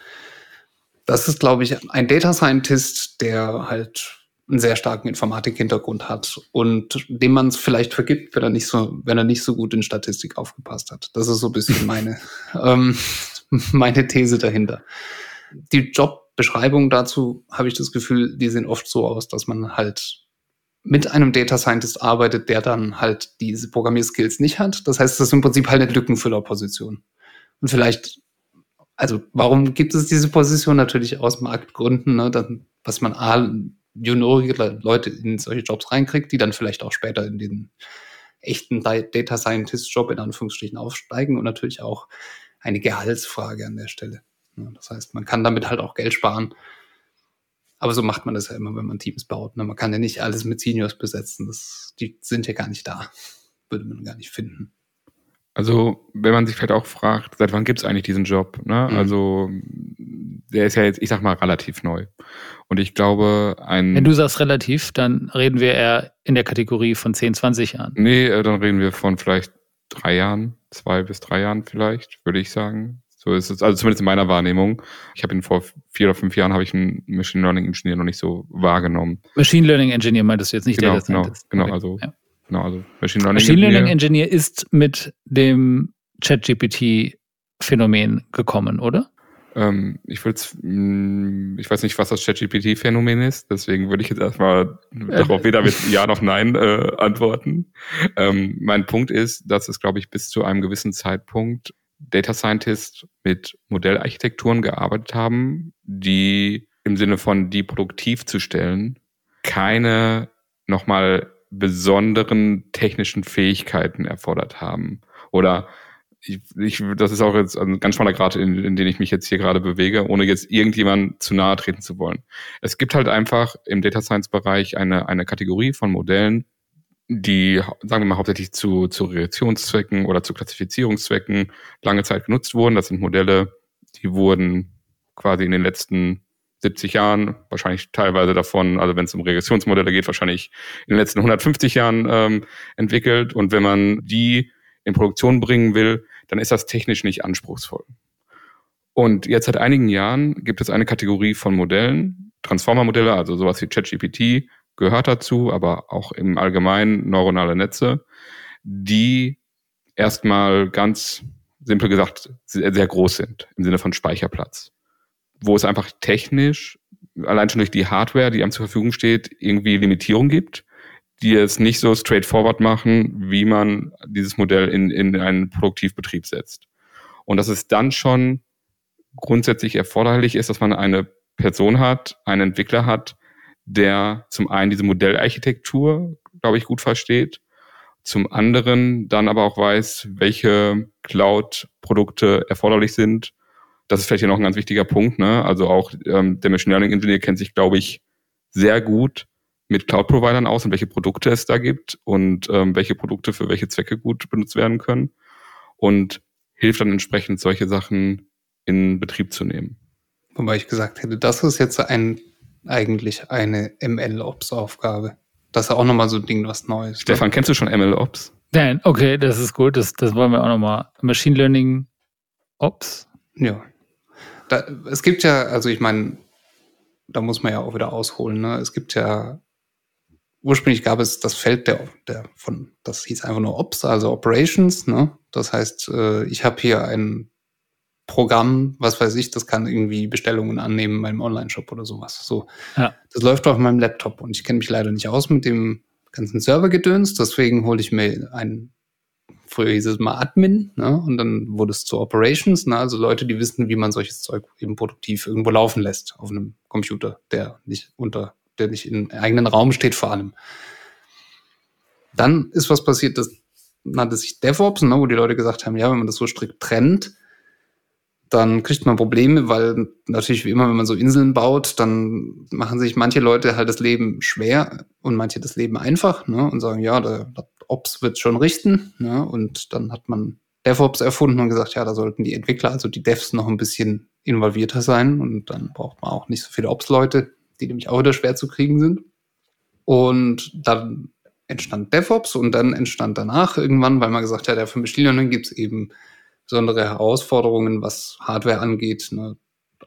das ist, glaube ich, ein Data Scientist, der halt einen sehr starken Informatik-Hintergrund hat und dem man es vielleicht vergibt, wenn er nicht so, wenn er nicht so gut in Statistik aufgepasst hat. Das ist so ein bisschen meine, ähm, meine These dahinter. Die Jobbeschreibungen dazu habe ich das Gefühl, die sehen oft so aus, dass man halt mit einem Data Scientist arbeitet, der dann halt diese Programmierskills nicht hat. Das heißt, das ist im Prinzip halt eine Lückenfüllerposition. Und vielleicht, also warum gibt es diese Position? Natürlich aus Marktgründen, ne? Dann, was man A, juniorige Leute in solche Jobs reinkriegt, die dann vielleicht auch später in den echten Data Scientist Job in Anführungsstrichen aufsteigen und natürlich auch eine Gehaltsfrage an der Stelle. Das heißt, man kann damit halt auch Geld sparen. Aber so macht man das ja immer, wenn man Teams baut. Ne? Man kann ja nicht alles mit Seniors besetzen. Das, die sind ja gar nicht da. Würde man gar nicht finden. Also, wenn man sich vielleicht auch fragt, seit wann gibt es eigentlich diesen Job? Ne? Mhm. Also, der ist ja jetzt, ich sag mal, relativ neu. Und ich glaube, ein. Wenn du sagst relativ, dann reden wir eher in der Kategorie von 10, 20 Jahren. Nee, äh, dann reden wir von vielleicht drei Jahren, zwei bis drei Jahren vielleicht, würde ich sagen. So ist es, also zumindest in meiner Wahrnehmung. Ich habe ihn vor vier oder fünf Jahren habe ich einen Machine Learning Engineer noch nicht so wahrgenommen. Machine Learning Engineer meintest du jetzt nicht genau, der Genau, genau, also ja. Genau, also Machine Learning, Machine Learning Engineer. Engineer ist mit dem ChatGPT-Phänomen gekommen, oder? Ähm, ich würde mm, ich weiß nicht, was das ChatGPT-Phänomen ist, deswegen würde ich jetzt erstmal äh, darauf weder mit Ja noch Nein äh, antworten. Ähm, mein Punkt ist, dass es, glaube ich, bis zu einem gewissen Zeitpunkt Data Scientists mit Modellarchitekturen gearbeitet haben, die im Sinne von die produktiv zu stellen, keine nochmal besonderen technischen Fähigkeiten erfordert haben. Oder ich, ich, das ist auch jetzt ein ganz schmaler Grad, in, in den ich mich jetzt hier gerade bewege, ohne jetzt irgendjemand zu nahe treten zu wollen. Es gibt halt einfach im Data Science Bereich eine, eine Kategorie von Modellen, die, sagen wir mal, hauptsächlich zu, zu Reaktionszwecken oder zu Klassifizierungszwecken lange Zeit genutzt wurden. Das sind Modelle, die wurden quasi in den letzten 70 Jahren, wahrscheinlich teilweise davon, also wenn es um Regressionsmodelle geht, wahrscheinlich in den letzten 150 Jahren ähm, entwickelt. Und wenn man die in Produktion bringen will, dann ist das technisch nicht anspruchsvoll. Und jetzt seit einigen Jahren gibt es eine Kategorie von Modellen, Transformer-Modelle, also sowas wie ChatGPT gehört dazu, aber auch im Allgemeinen neuronale Netze, die erstmal ganz simpel gesagt sehr, groß sind im Sinne von Speicherplatz wo es einfach technisch, allein schon durch die Hardware, die einem zur Verfügung steht, irgendwie Limitierung gibt, die es nicht so straightforward machen, wie man dieses Modell in, in einen Produktivbetrieb setzt. Und dass es dann schon grundsätzlich erforderlich ist, dass man eine Person hat, einen Entwickler hat, der zum einen diese Modellarchitektur, glaube ich, gut versteht, zum anderen dann aber auch weiß, welche Cloud-Produkte erforderlich sind das ist vielleicht hier noch ein ganz wichtiger Punkt. Ne? Also auch ähm, der Machine Learning Engineer kennt sich, glaube ich, sehr gut mit Cloud-Providern aus und welche Produkte es da gibt und ähm, welche Produkte für welche Zwecke gut benutzt werden können und hilft dann entsprechend, solche Sachen in Betrieb zu nehmen. Wobei ich gesagt hätte, das ist jetzt ein, eigentlich eine ML-Ops-Aufgabe. Das ist auch nochmal so ein Ding, was Neues. Stefan, ne? kennst du schon ML-Ops? Nein, okay, das ist gut. Das, das wollen wir auch nochmal. Machine Learning Ops? Ja. Da, es gibt ja, also ich meine, da muss man ja auch wieder ausholen. Ne? Es gibt ja, ursprünglich gab es das Feld der, der von, das hieß einfach nur Ops, also Operations. Ne? Das heißt, äh, ich habe hier ein Programm, was weiß ich, das kann irgendwie Bestellungen annehmen in meinem Online-Shop oder sowas. So, ja. das läuft auf meinem Laptop und ich kenne mich leider nicht aus mit dem ganzen Servergedöns, deswegen hole ich mir einen früher hieß es mal Admin, ne? und dann wurde es zu Operations, ne? also Leute, die wissen, wie man solches Zeug eben produktiv irgendwo laufen lässt auf einem Computer, der nicht unter, der nicht im eigenen Raum steht vor allem. Dann ist was passiert, das nannte sich DevOps, ne? wo die Leute gesagt haben, ja, wenn man das so strikt trennt, dann kriegt man Probleme, weil natürlich wie immer, wenn man so Inseln baut, dann machen sich manche Leute halt das Leben schwer und manche das Leben einfach ne? und sagen, ja, der, der Ops wird schon richten. Ne? Und dann hat man DevOps erfunden und gesagt, ja, da sollten die Entwickler, also die Devs, noch ein bisschen involvierter sein und dann braucht man auch nicht so viele Ops-Leute, die nämlich auch wieder schwer zu kriegen sind. Und dann entstand DevOps und dann entstand danach irgendwann, weil man gesagt hat, ja, für Machine Learning gibt es eben besondere Herausforderungen, was Hardware angeht. Ne?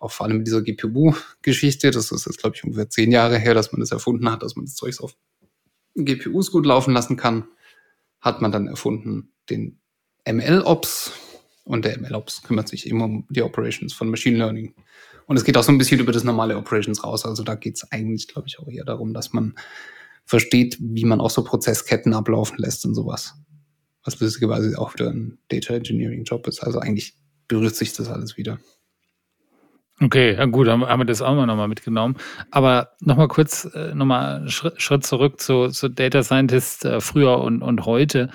Auch vor allem mit dieser GPU-Geschichte. Das ist jetzt, glaube ich, ungefähr zehn Jahre her, dass man das erfunden hat, dass man das Zeug auf GPUs gut laufen lassen kann. Hat man dann erfunden den ML-Ops. Und der ML-Ops kümmert sich eben um die Operations von Machine Learning. Und es geht auch so ein bisschen über das normale Operations raus. Also da geht es eigentlich, glaube ich, auch eher darum, dass man versteht, wie man auch so Prozessketten ablaufen lässt und sowas was lustigerweise auch wieder ein Data Engineering Job ist. Also eigentlich berührt sich das alles wieder. Okay, ja gut, haben, haben wir das auch mal nochmal mitgenommen. Aber nochmal kurz, äh, nochmal Schritt, Schritt zurück zu, zu Data Scientist äh, früher und, und heute.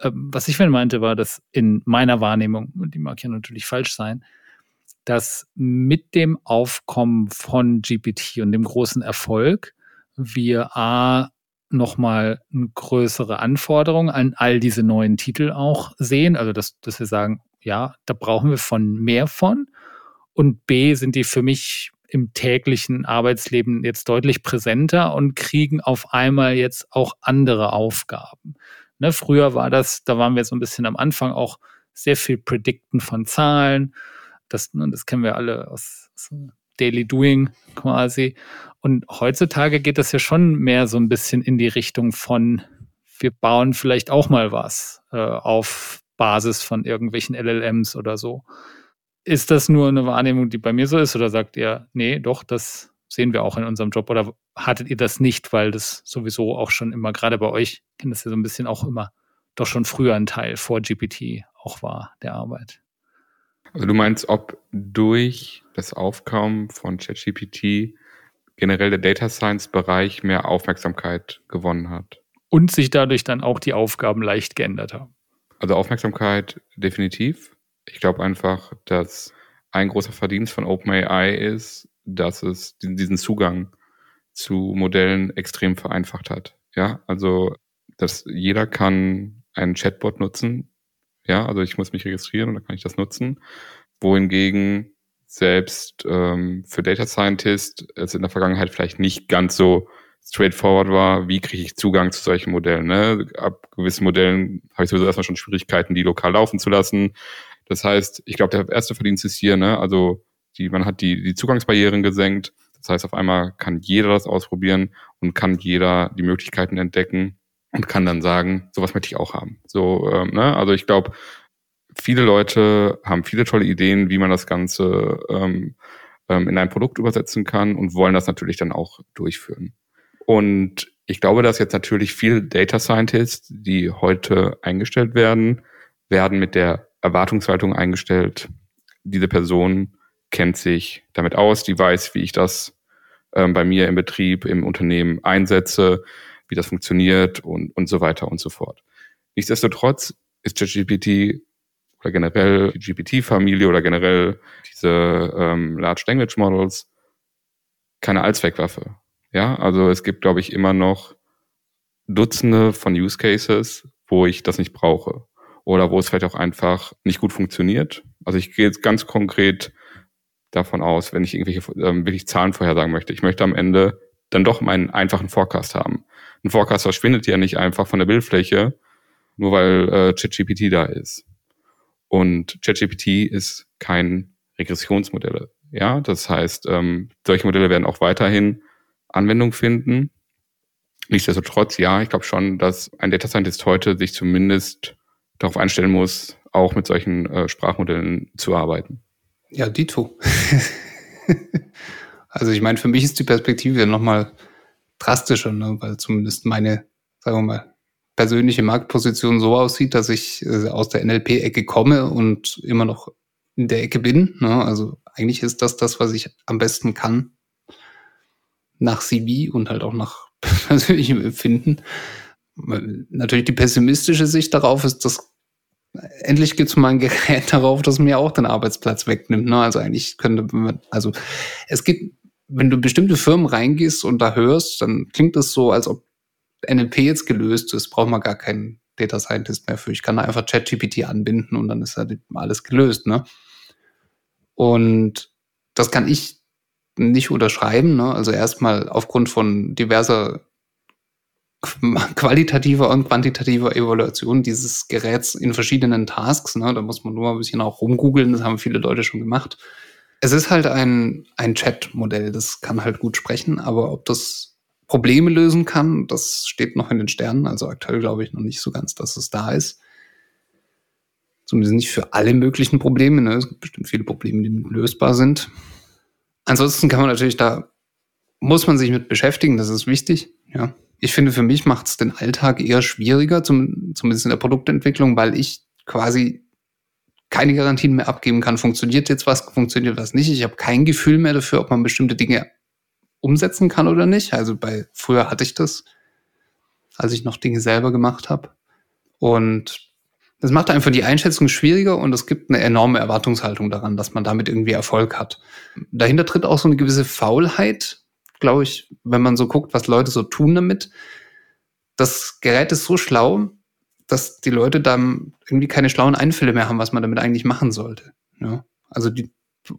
Ähm, was ich meinte, war, dass in meiner Wahrnehmung, die mag ja natürlich falsch sein, dass mit dem Aufkommen von GPT und dem großen Erfolg wir A, nochmal eine größere Anforderung an all diese neuen Titel auch sehen. Also, dass, dass wir sagen, ja, da brauchen wir von mehr von. Und B, sind die für mich im täglichen Arbeitsleben jetzt deutlich präsenter und kriegen auf einmal jetzt auch andere Aufgaben. Ne, früher war das, da waren wir so ein bisschen am Anfang auch sehr viel Predikten von Zahlen. Das, ne, das kennen wir alle aus, aus Daily Doing quasi. Und heutzutage geht das ja schon mehr so ein bisschen in die Richtung von, wir bauen vielleicht auch mal was äh, auf Basis von irgendwelchen LLMs oder so. Ist das nur eine Wahrnehmung, die bei mir so ist, oder sagt ihr, nee, doch, das sehen wir auch in unserem Job? Oder hattet ihr das nicht, weil das sowieso auch schon immer, gerade bei euch, kennt das ja so ein bisschen auch immer, doch schon früher ein Teil vor GPT auch war der Arbeit? Also du meinst, ob durch das Aufkommen von ChatGPT generell der Data Science Bereich mehr Aufmerksamkeit gewonnen hat. Und sich dadurch dann auch die Aufgaben leicht geändert haben. Also Aufmerksamkeit definitiv. Ich glaube einfach, dass ein großer Verdienst von OpenAI ist, dass es diesen Zugang zu Modellen extrem vereinfacht hat. Ja, also dass jeder kann einen Chatbot nutzen. Ja, also ich muss mich registrieren und dann kann ich das nutzen. Wohingegen selbst ähm, für Data Scientist es in der Vergangenheit vielleicht nicht ganz so straightforward war, wie kriege ich Zugang zu solchen Modellen. Ne? Ab gewissen Modellen habe ich sowieso erstmal schon Schwierigkeiten, die lokal laufen zu lassen. Das heißt, ich glaube, der erste Verdienst ist hier, ne? also die, man hat die, die Zugangsbarrieren gesenkt. Das heißt, auf einmal kann jeder das ausprobieren und kann jeder die Möglichkeiten entdecken und kann dann sagen, sowas möchte ich auch haben. So, ähm, ne? Also ich glaube, viele Leute haben viele tolle Ideen, wie man das Ganze ähm, ähm, in ein Produkt übersetzen kann und wollen das natürlich dann auch durchführen. Und ich glaube, dass jetzt natürlich viele Data Scientists, die heute eingestellt werden, werden mit der Erwartungshaltung eingestellt. Diese Person kennt sich damit aus, die weiß, wie ich das ähm, bei mir im Betrieb, im Unternehmen einsetze, wie das funktioniert und, und so weiter und so fort. Nichtsdestotrotz ist ChatGPT oder generell die GPT-Familie oder generell diese ähm, Large Language Models keine Allzweckwaffe. Ja, also es gibt, glaube ich, immer noch Dutzende von Use Cases, wo ich das nicht brauche. Oder wo es vielleicht auch einfach nicht gut funktioniert. Also ich gehe jetzt ganz konkret davon aus, wenn ich irgendwelche ähm, wirklich Zahlen vorhersagen möchte. Ich möchte am Ende dann doch meinen einfachen Forecast haben. Ein Forecast verschwindet ja nicht einfach von der Bildfläche, nur weil äh, ChatGPT da ist. Und ChatGPT ist kein Regressionsmodell. Ja, das heißt, ähm, solche Modelle werden auch weiterhin Anwendung finden. Nichtsdestotrotz, ja, ich glaube schon, dass ein Data Scientist heute sich zumindest darauf einstellen muss, auch mit solchen äh, Sprachmodellen zu arbeiten. Ja, Dito. also ich meine, für mich ist die Perspektive nochmal drastischer, ne? weil zumindest meine, sagen wir mal, persönliche Marktposition so aussieht, dass ich äh, aus der NLP-Ecke komme und immer noch in der Ecke bin. Ne? Also eigentlich ist das das, was ich am besten kann nach CV und halt auch nach persönlichem Empfinden. Natürlich die pessimistische Sicht darauf ist, dass endlich gibt es mal ein Gerät darauf, das mir auch den Arbeitsplatz wegnimmt. Ne? Also eigentlich könnte man, also es gibt, wenn du bestimmte Firmen reingehst und da hörst, dann klingt das so, als ob NLP jetzt gelöst ist, braucht man gar keinen Data Scientist mehr für. Ich kann da einfach ChatGPT anbinden und dann ist halt alles gelöst. Ne? Und das kann ich nicht unterschreiben. Ne? Also erstmal aufgrund von diverser qualitativer und quantitativer Evaluation dieses Geräts in verschiedenen Tasks. Ne? Da muss man nur mal ein bisschen auch rumgoogeln, das haben viele Leute schon gemacht. Es ist halt ein, ein Chat-Modell, das kann halt gut sprechen, aber ob das Probleme lösen kann, das steht noch in den Sternen. Also aktuell glaube ich noch nicht so ganz, dass es da ist. Zumindest nicht für alle möglichen Probleme. Ne? Es gibt bestimmt viele Probleme, die lösbar sind. Ansonsten kann man natürlich da, muss man sich mit beschäftigen, das ist wichtig. Ja. Ich finde, für mich macht es den Alltag eher schwieriger, zum, zumindest in der Produktentwicklung, weil ich quasi keine Garantien mehr abgeben kann. Funktioniert jetzt was, funktioniert was nicht. Ich habe kein Gefühl mehr dafür, ob man bestimmte Dinge umsetzen kann oder nicht. Also bei früher hatte ich das, als ich noch Dinge selber gemacht habe. Und das macht einfach die Einschätzung schwieriger und es gibt eine enorme Erwartungshaltung daran, dass man damit irgendwie Erfolg hat. Dahinter tritt auch so eine gewisse Faulheit, glaube ich, wenn man so guckt, was Leute so tun damit. Das Gerät ist so schlau, dass die Leute dann irgendwie keine schlauen Einfälle mehr haben, was man damit eigentlich machen sollte. Ja? Also die,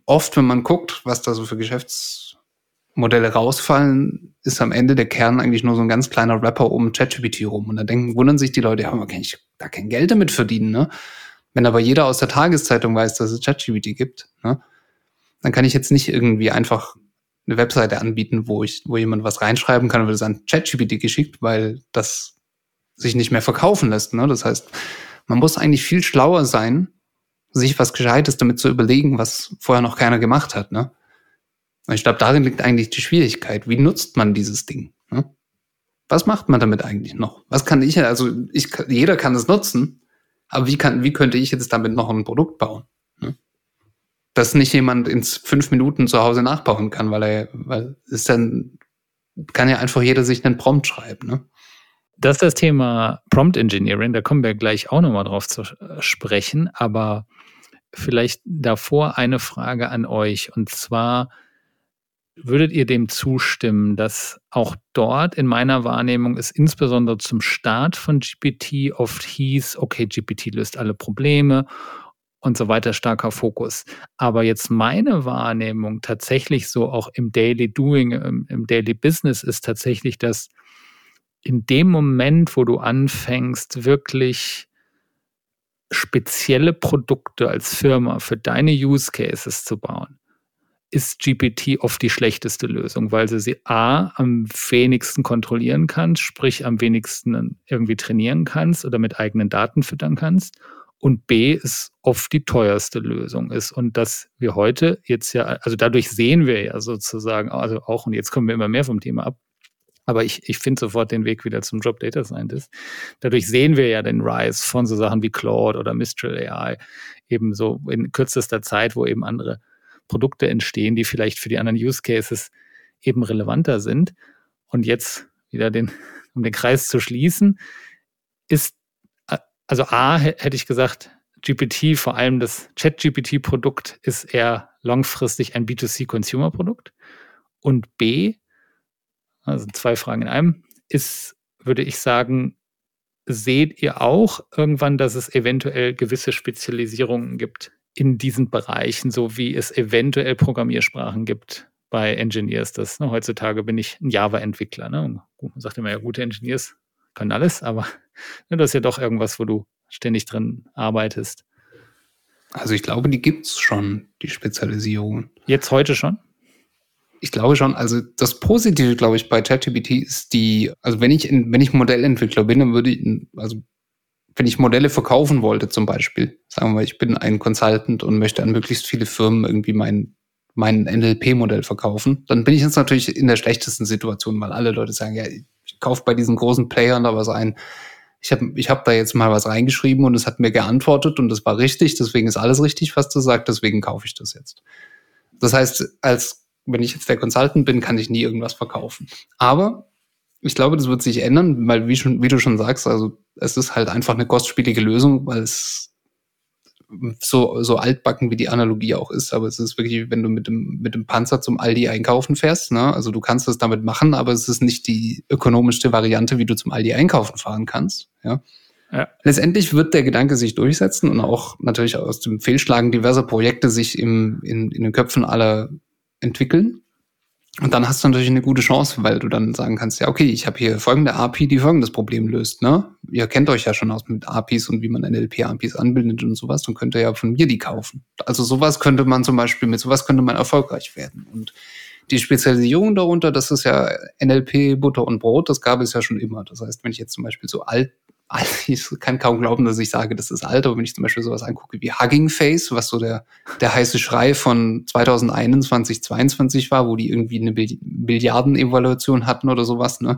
oft, wenn man guckt, was da so für Geschäftsmodelle rausfallen, ist am Ende der Kern eigentlich nur so ein ganz kleiner Rapper um ChatGPT rum. Und da denken, wundern sich die Leute, ja, man kann ich da kein Geld damit verdienen, ne? Wenn aber jeder aus der Tageszeitung weiß, dass es ChatGPT gibt, ne? Dann kann ich jetzt nicht irgendwie einfach eine Webseite anbieten, wo ich, wo jemand was reinschreiben kann und wird es an ChatGPT geschickt, weil das sich nicht mehr verkaufen lässt. Ne? Das heißt, man muss eigentlich viel schlauer sein, sich was Gescheites damit zu überlegen, was vorher noch keiner gemacht hat. Ne? Ich glaube, darin liegt eigentlich die Schwierigkeit. Wie nutzt man dieses Ding? Ne? Was macht man damit eigentlich noch? Was kann ich, also ich, jeder kann es nutzen, aber wie kann, wie könnte ich jetzt damit noch ein Produkt bauen? dass nicht jemand in fünf Minuten zu Hause nachbauen kann, weil er, weil es dann kann ja einfach jeder sich einen Prompt schreiben. Ne? Das ist das Thema Prompt Engineering, da kommen wir gleich auch nochmal drauf zu sprechen, aber vielleicht davor eine Frage an euch. Und zwar, würdet ihr dem zustimmen, dass auch dort in meiner Wahrnehmung es insbesondere zum Start von GPT oft hieß, okay, GPT löst alle Probleme und so weiter starker Fokus. Aber jetzt meine Wahrnehmung tatsächlich so auch im Daily Doing, im, im, Daily Business ist tatsächlich, dass in dem Moment, wo du anfängst, wirklich spezielle Produkte als Firma für deine Use Cases zu bauen, ist GPT oft die schlechteste Lösung, weil du sie A am wenigsten kontrollieren kannst, sprich am wenigsten irgendwie trainieren kannst oder mit eigenen Daten füttern kannst und B ist oft die teuerste Lösung ist. Und dass wir heute jetzt ja, also dadurch sehen wir ja sozusagen, also auch, und jetzt kommen wir immer mehr vom Thema ab, aber ich, ich finde sofort den Weg wieder zum Job Data Scientist. Dadurch sehen wir ja den Rise von so Sachen wie Claude oder Mistral AI eben so in kürzester Zeit, wo eben andere Produkte entstehen, die vielleicht für die anderen Use Cases eben relevanter sind. Und jetzt wieder den, um den Kreis zu schließen, ist also A hätte ich gesagt, GPT, vor allem das Chat-GPT-Produkt, ist eher langfristig ein B2C-Consumer-Produkt. Und B, also zwei Fragen in einem, ist, würde ich sagen, seht ihr auch irgendwann, dass es eventuell gewisse Spezialisierungen gibt in diesen Bereichen, so wie es eventuell Programmiersprachen gibt bei Engineers. Das, ne, heutzutage bin ich ein Java-Entwickler. Ne? Man sagt immer ja, gute Engineers können alles, aber ne, das ist ja doch irgendwas, wo du ständig drin arbeitest. Also ich glaube, die gibt es schon, die Spezialisierungen. Jetzt heute schon? Ich glaube schon. Also das Positive, glaube ich, bei ChatGPT ist die, also wenn ich in, wenn ich Modellentwickler bin, dann würde ich, also wenn ich Modelle verkaufen wollte, zum Beispiel, sagen wir mal, ich bin ein Consultant und möchte an möglichst viele Firmen irgendwie mein, mein NLP-Modell verkaufen, dann bin ich jetzt natürlich in der schlechtesten Situation, weil alle Leute sagen, ja, ich kaufe bei diesen großen Playern da was ein. Ich habe ich hab da jetzt mal was reingeschrieben und es hat mir geantwortet und das war richtig, deswegen ist alles richtig, was du sagst, deswegen kaufe ich das jetzt. Das heißt, als wenn ich jetzt der Consultant bin, kann ich nie irgendwas verkaufen. Aber ich glaube, das wird sich ändern, weil wie, schon, wie du schon sagst, also es ist halt einfach eine kostspielige Lösung, weil es so, so altbacken wie die Analogie auch ist, aber es ist wirklich, wenn du mit dem, mit dem Panzer zum Aldi einkaufen fährst, ne? also du kannst es damit machen, aber es ist nicht die ökonomischste Variante, wie du zum Aldi einkaufen fahren kannst. Ja? Ja. Letztendlich wird der Gedanke sich durchsetzen und auch natürlich aus dem Fehlschlagen diverser Projekte sich im, in, in den Köpfen aller entwickeln. Und dann hast du natürlich eine gute Chance, weil du dann sagen kannst, ja, okay, ich habe hier folgende API, die folgendes Problem löst. Ne? Ihr kennt euch ja schon aus mit APIs und wie man NLP-APIs anbindet und sowas, dann könnt ihr ja von mir die kaufen. Also sowas könnte man zum Beispiel, mit sowas könnte man erfolgreich werden. Und die Spezialisierung darunter, das ist ja NLP, Butter und Brot, das gab es ja schon immer. Das heißt, wenn ich jetzt zum Beispiel so alt ich kann kaum glauben, dass ich sage, das ist alt, aber wenn ich zum Beispiel sowas angucke wie Hugging Face, was so der, der heiße Schrei von 2021, 2022 war, wo die irgendwie eine Billiarden-Evaluation hatten oder sowas, ne?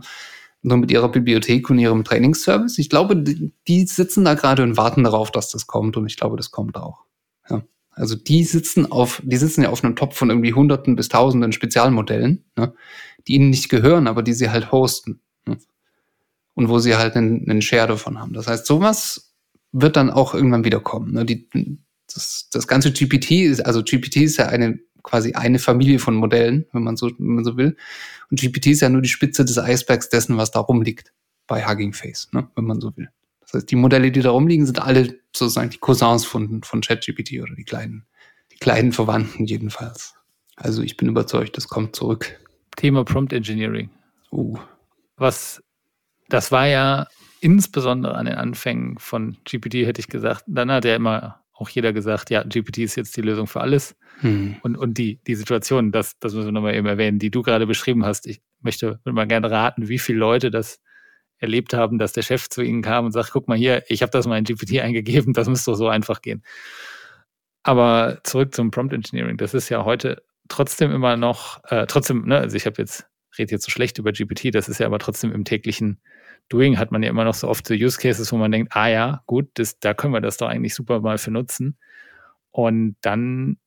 Nur mit ihrer Bibliothek und ihrem Trainingsservice. Ich glaube, die sitzen da gerade und warten darauf, dass das kommt und ich glaube, das kommt auch. Ja. Also die sitzen auf, die sitzen ja auf einem Topf von irgendwie Hunderten bis Tausenden Spezialmodellen, ne? die ihnen nicht gehören, aber die sie halt hosten und wo sie halt einen, einen Share davon haben. Das heißt, sowas wird dann auch irgendwann wieder kommen. Ne? Die, das, das ganze GPT ist, also GPT ist ja eine quasi eine Familie von Modellen, wenn man so, wenn man so will. Und GPT ist ja nur die Spitze des Eisbergs dessen, was da rumliegt bei Hugging Face, ne? wenn man so will. Das heißt, die Modelle, die da rumliegen, sind alle sozusagen die Cousins von, von ChatGPT oder die kleinen, die kleinen Verwandten jedenfalls. Also ich bin überzeugt, das kommt zurück. Thema Prompt Engineering. Uh. Was das war ja insbesondere an den Anfängen von GPT, hätte ich gesagt. Dann hat ja immer auch jeder gesagt, ja, GPT ist jetzt die Lösung für alles. Hm. Und, und die, die Situation, das, das müssen wir nochmal eben erwähnen, die du gerade beschrieben hast. Ich möchte mal gerne raten, wie viele Leute das erlebt haben, dass der Chef zu ihnen kam und sagt, guck mal hier, ich habe das mal in GPT eingegeben, das müsste doch so einfach gehen. Aber zurück zum Prompt Engineering, das ist ja heute trotzdem immer noch, äh, trotzdem, ne, also ich habe jetzt, rede jetzt so schlecht über GPT, das ist ja aber trotzdem im täglichen Doing hat man ja immer noch so oft so Use Cases, wo man denkt, ah ja, gut, das, da können wir das doch eigentlich super mal für nutzen. Und dann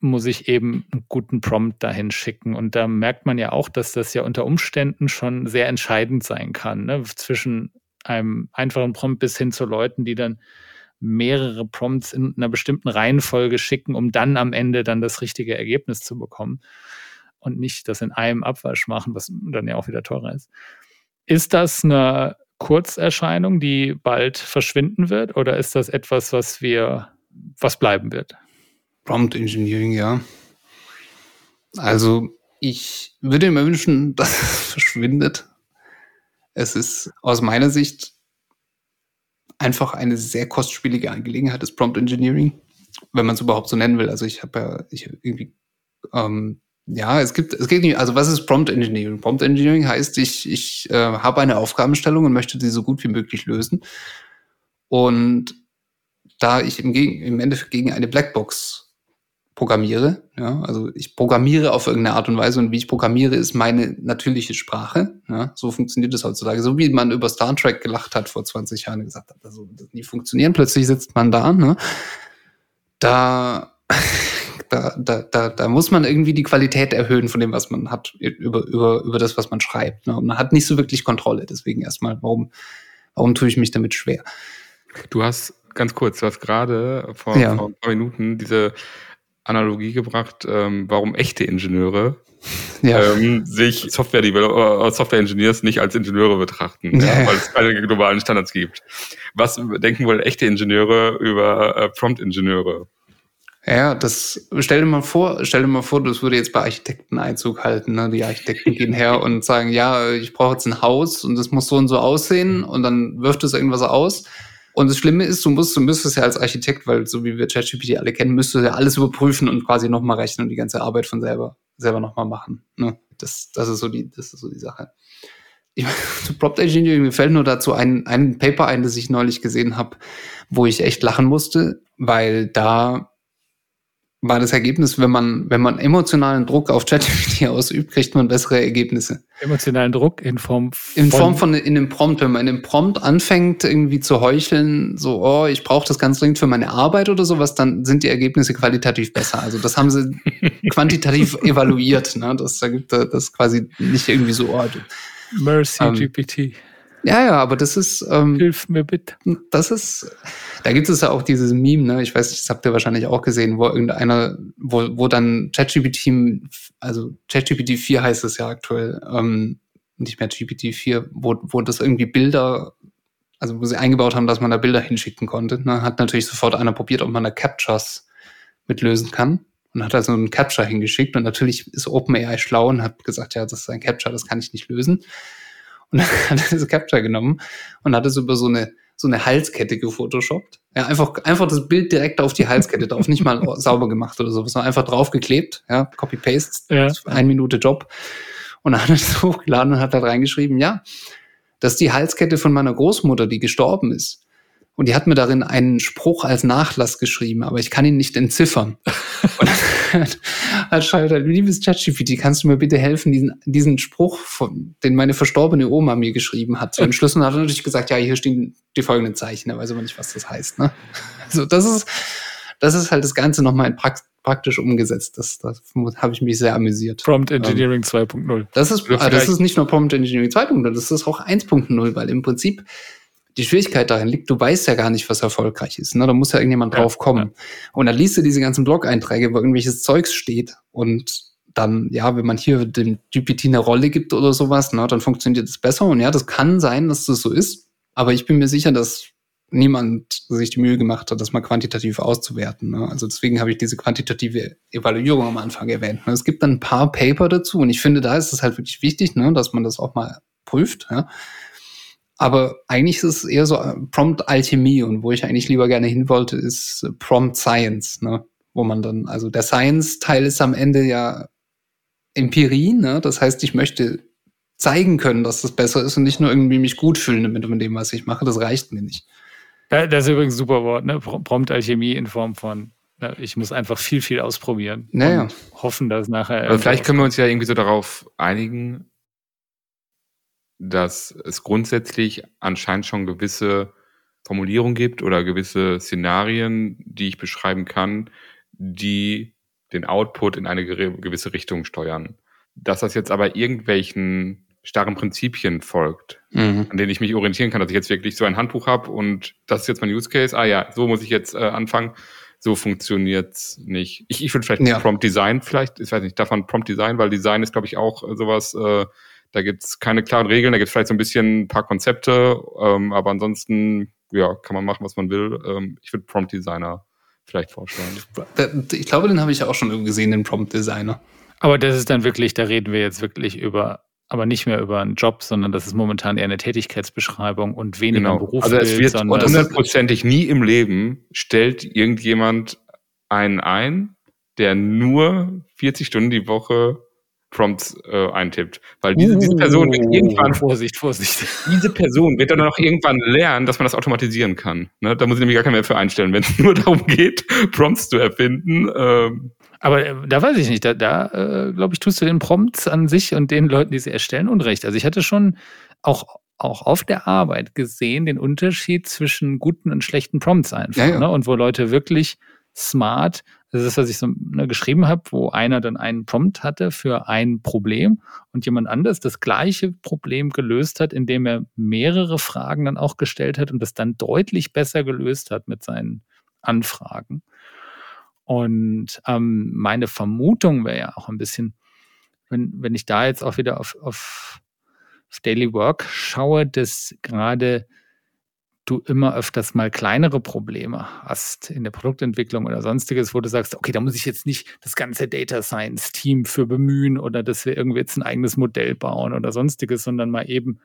muss ich eben einen guten Prompt dahin schicken. Und da merkt man ja auch, dass das ja unter Umständen schon sehr entscheidend sein kann, ne? zwischen einem einfachen Prompt bis hin zu Leuten, die dann mehrere Prompts in einer bestimmten Reihenfolge schicken, um dann am Ende dann das richtige Ergebnis zu bekommen und nicht das in einem Abwasch machen, was dann ja auch wieder teurer ist. Ist das eine Kurzerscheinung, die bald verschwinden wird, oder ist das etwas, was wir, was bleiben wird? Prompt Engineering, ja. Also ich würde mir wünschen, dass es verschwindet. Es ist aus meiner Sicht einfach eine sehr kostspielige Angelegenheit, das Prompt Engineering, wenn man es überhaupt so nennen will. Also ich habe ja ich irgendwie ähm, ja, es gibt, es geht nicht, also was ist Prompt Engineering? Prompt Engineering heißt, ich, ich äh, habe eine Aufgabenstellung und möchte sie so gut wie möglich lösen. Und da ich im, im Endeffekt gegen eine Blackbox programmiere, ja, also ich programmiere auf irgendeine Art und Weise und wie ich programmiere, ist meine natürliche Sprache. Ja, so funktioniert es heutzutage. So wie man über Star Trek gelacht hat vor 20 Jahren und gesagt hat, also das nie funktionieren. Plötzlich sitzt man da, ne? Da da, da, da, da muss man irgendwie die Qualität erhöhen von dem, was man hat, über, über, über das, was man schreibt. Ne? Und man hat nicht so wirklich Kontrolle. Deswegen erstmal, warum, warum tue ich mich damit schwer? Du hast ganz kurz, du hast gerade vor, ja. vor ein paar Minuten diese Analogie gebracht, ähm, warum echte Ingenieure ja. ähm, sich Software äh, Software Engineers nicht als Ingenieure betrachten, ja. Ja, weil es keine globalen Standards gibt. Was denken wohl echte Ingenieure über äh, Prompt Ingenieure? Ja, das stell dir mal vor, stell dir mal vor, das würde jetzt bei Architekten Einzug halten. Ne? Die Architekten gehen her und sagen, ja, ich brauche jetzt ein Haus und das muss so und so aussehen und dann wirft es irgendwas aus. Und das Schlimme ist, du musst, du müsstest ja als Architekt, weil so wie wir ChatGPT alle kennen, müsstest du ja alles überprüfen und quasi nochmal rechnen und die ganze Arbeit von selber, selber nochmal machen. Ne? Das, das ist so die, das ist so die Sache. ich, zu Prompt Engineering, mir fällt nur dazu ein, ein Paper ein, das ich neulich gesehen habe, wo ich echt lachen musste, weil da war das Ergebnis, wenn man, wenn man emotionalen Druck auf ChatGPT ausübt, kriegt man bessere Ergebnisse. Emotionalen Druck in Form von. In Form von in dem Prompt, wenn man in dem Prompt anfängt, irgendwie zu heucheln, so, oh, ich brauche das ganz dringend für meine Arbeit oder sowas, dann sind die Ergebnisse qualitativ besser. Also das haben sie quantitativ evaluiert. Ne? Das ergibt das quasi nicht irgendwie so, oh, Mercy ähm, GPT. Ja, ja, aber das ist. Ähm, Hilf mir bitte. Das ist. Da gibt es ja auch dieses Meme, ne? Ich weiß nicht, das habt ihr wahrscheinlich auch gesehen, wo irgendeiner, wo, wo dann ChatGPT, also ChatGPT 4 heißt es ja aktuell, ähm, nicht mehr GPT 4, wo, wo das irgendwie Bilder, also wo sie eingebaut haben, dass man da Bilder hinschicken konnte. Ne? Hat natürlich sofort einer probiert, ob man da Captures mitlösen kann. Und hat also einen Capture hingeschickt. Und natürlich ist OpenAI schlau und hat gesagt, ja, das ist ein Capture, das kann ich nicht lösen. Und dann hat er diese Capture genommen und hat es über so eine, so eine Halskette gefotoshoppt. Ja, einfach, einfach das Bild direkt auf die Halskette drauf, nicht mal sauber gemacht oder so, sondern einfach draufgeklebt, ja, Copy-Paste, ja. ein Minute Job. Und dann hat er das hochgeladen und hat da reingeschrieben, ja, das ist die Halskette von meiner Großmutter, die gestorben ist. Und die hat mir darin einen Spruch als Nachlass geschrieben, aber ich kann ihn nicht entziffern. und dann hat schreibt halt, liebes ChatGPT, kannst du mir bitte helfen, diesen, diesen Spruch, von, den meine verstorbene Oma mir geschrieben hat, zu entschlüsseln? Und hat er natürlich gesagt, ja, hier stehen die folgenden Zeichen, er weiß aber nicht, was das heißt. Ne? Also das ist, das ist halt das Ganze nochmal in Praxis praktisch umgesetzt. Das, das habe ich mich sehr amüsiert. Prompt Engineering ähm, 2.0. Das ist, ah, das ist nicht nur Prompt Engineering 2.0, das ist auch 1.0, weil im Prinzip die Schwierigkeit darin liegt, du weißt ja gar nicht, was erfolgreich ist. Ne? Da muss ja irgendjemand ja, drauf kommen. Ja. Und dann liest du diese ganzen Blog-Einträge, wo irgendwelches Zeugs steht und dann, ja, wenn man hier dem GPT eine Rolle gibt oder sowas, ne, dann funktioniert das besser. Und ja, das kann sein, dass das so ist. Aber ich bin mir sicher, dass niemand sich die Mühe gemacht hat, das mal quantitativ auszuwerten. Ne? Also deswegen habe ich diese quantitative Evaluierung am Anfang erwähnt. Ne? Es gibt dann ein paar Paper dazu und ich finde, da ist es halt wirklich wichtig, ne, dass man das auch mal prüft. Ja? Aber eigentlich ist es eher so äh, Prompt-Alchemie und wo ich eigentlich lieber gerne hin wollte, ist äh, Prompt Science, ne? Wo man dann, also der Science-Teil ist am Ende ja Empirie, ne? Das heißt, ich möchte zeigen können, dass das besser ist und nicht nur irgendwie mich gut fühlen mit dem, was ich mache. Das reicht mir nicht. Das ist übrigens ein super Wort, ne? Prompt-Alchemie in Form von ne? ich muss einfach viel, viel ausprobieren. Naja. Und hoffen, dass nachher. Aber vielleicht können wir uns ja irgendwie so darauf einigen, dass es grundsätzlich anscheinend schon gewisse Formulierungen gibt oder gewisse Szenarien, die ich beschreiben kann, die den Output in eine gewisse Richtung steuern. Dass das jetzt aber irgendwelchen starren Prinzipien folgt, mhm. an denen ich mich orientieren kann, dass ich jetzt wirklich so ein Handbuch habe und das ist jetzt mein Use Case. Ah ja, so muss ich jetzt äh, anfangen. So funktioniert's nicht. Ich, ich würde vielleicht ja. Prompt Design vielleicht, ich weiß nicht, davon Prompt Design, weil Design ist, glaube ich, auch äh, sowas, äh, da gibt's keine klaren Regeln, da gibt's vielleicht so ein bisschen ein paar Konzepte, ähm, aber ansonsten ja, kann man machen, was man will. Ähm, ich würde Prompt Designer vielleicht vorstellen. Ich glaube, den habe ich auch schon gesehen, den Prompt Designer. Aber das ist dann wirklich, da reden wir jetzt wirklich über, aber nicht mehr über einen Job, sondern das ist momentan eher eine Tätigkeitsbeschreibung und weniger genau. ein Beruf. Also es wird hundertprozentig nie im Leben stellt irgendjemand einen ein, der nur 40 Stunden die Woche Prompts äh, eintippt. Weil diese, diese Person wird uh. irgendwann. Vorsicht, Vorsicht. Diese Person wird dann auch irgendwann lernen, dass man das automatisieren kann. Ne? Da muss ich nämlich gar keinen mehr für einstellen, wenn es nur darum geht, Prompts zu erfinden. Ähm. Aber äh, da weiß ich nicht, da, da äh, glaube ich, tust du den Prompts an sich und den Leuten, die sie erstellen, Unrecht. Also ich hatte schon auch auch auf der Arbeit gesehen den Unterschied zwischen guten und schlechten Prompts einfach. Ja, ja. Ne? Und wo Leute wirklich smart das ist, was ich so ne, geschrieben habe, wo einer dann einen Prompt hatte für ein Problem und jemand anders das gleiche Problem gelöst hat, indem er mehrere Fragen dann auch gestellt hat und das dann deutlich besser gelöst hat mit seinen Anfragen. Und ähm, meine Vermutung wäre ja auch ein bisschen, wenn, wenn ich da jetzt auch wieder auf, auf, auf Daily Work schaue, dass gerade du immer öfters mal kleinere Probleme hast in der Produktentwicklung oder sonstiges, wo du sagst, okay, da muss ich jetzt nicht das ganze Data Science Team für bemühen oder dass wir irgendwie jetzt ein eigenes Modell bauen oder sonstiges, sondern mal eben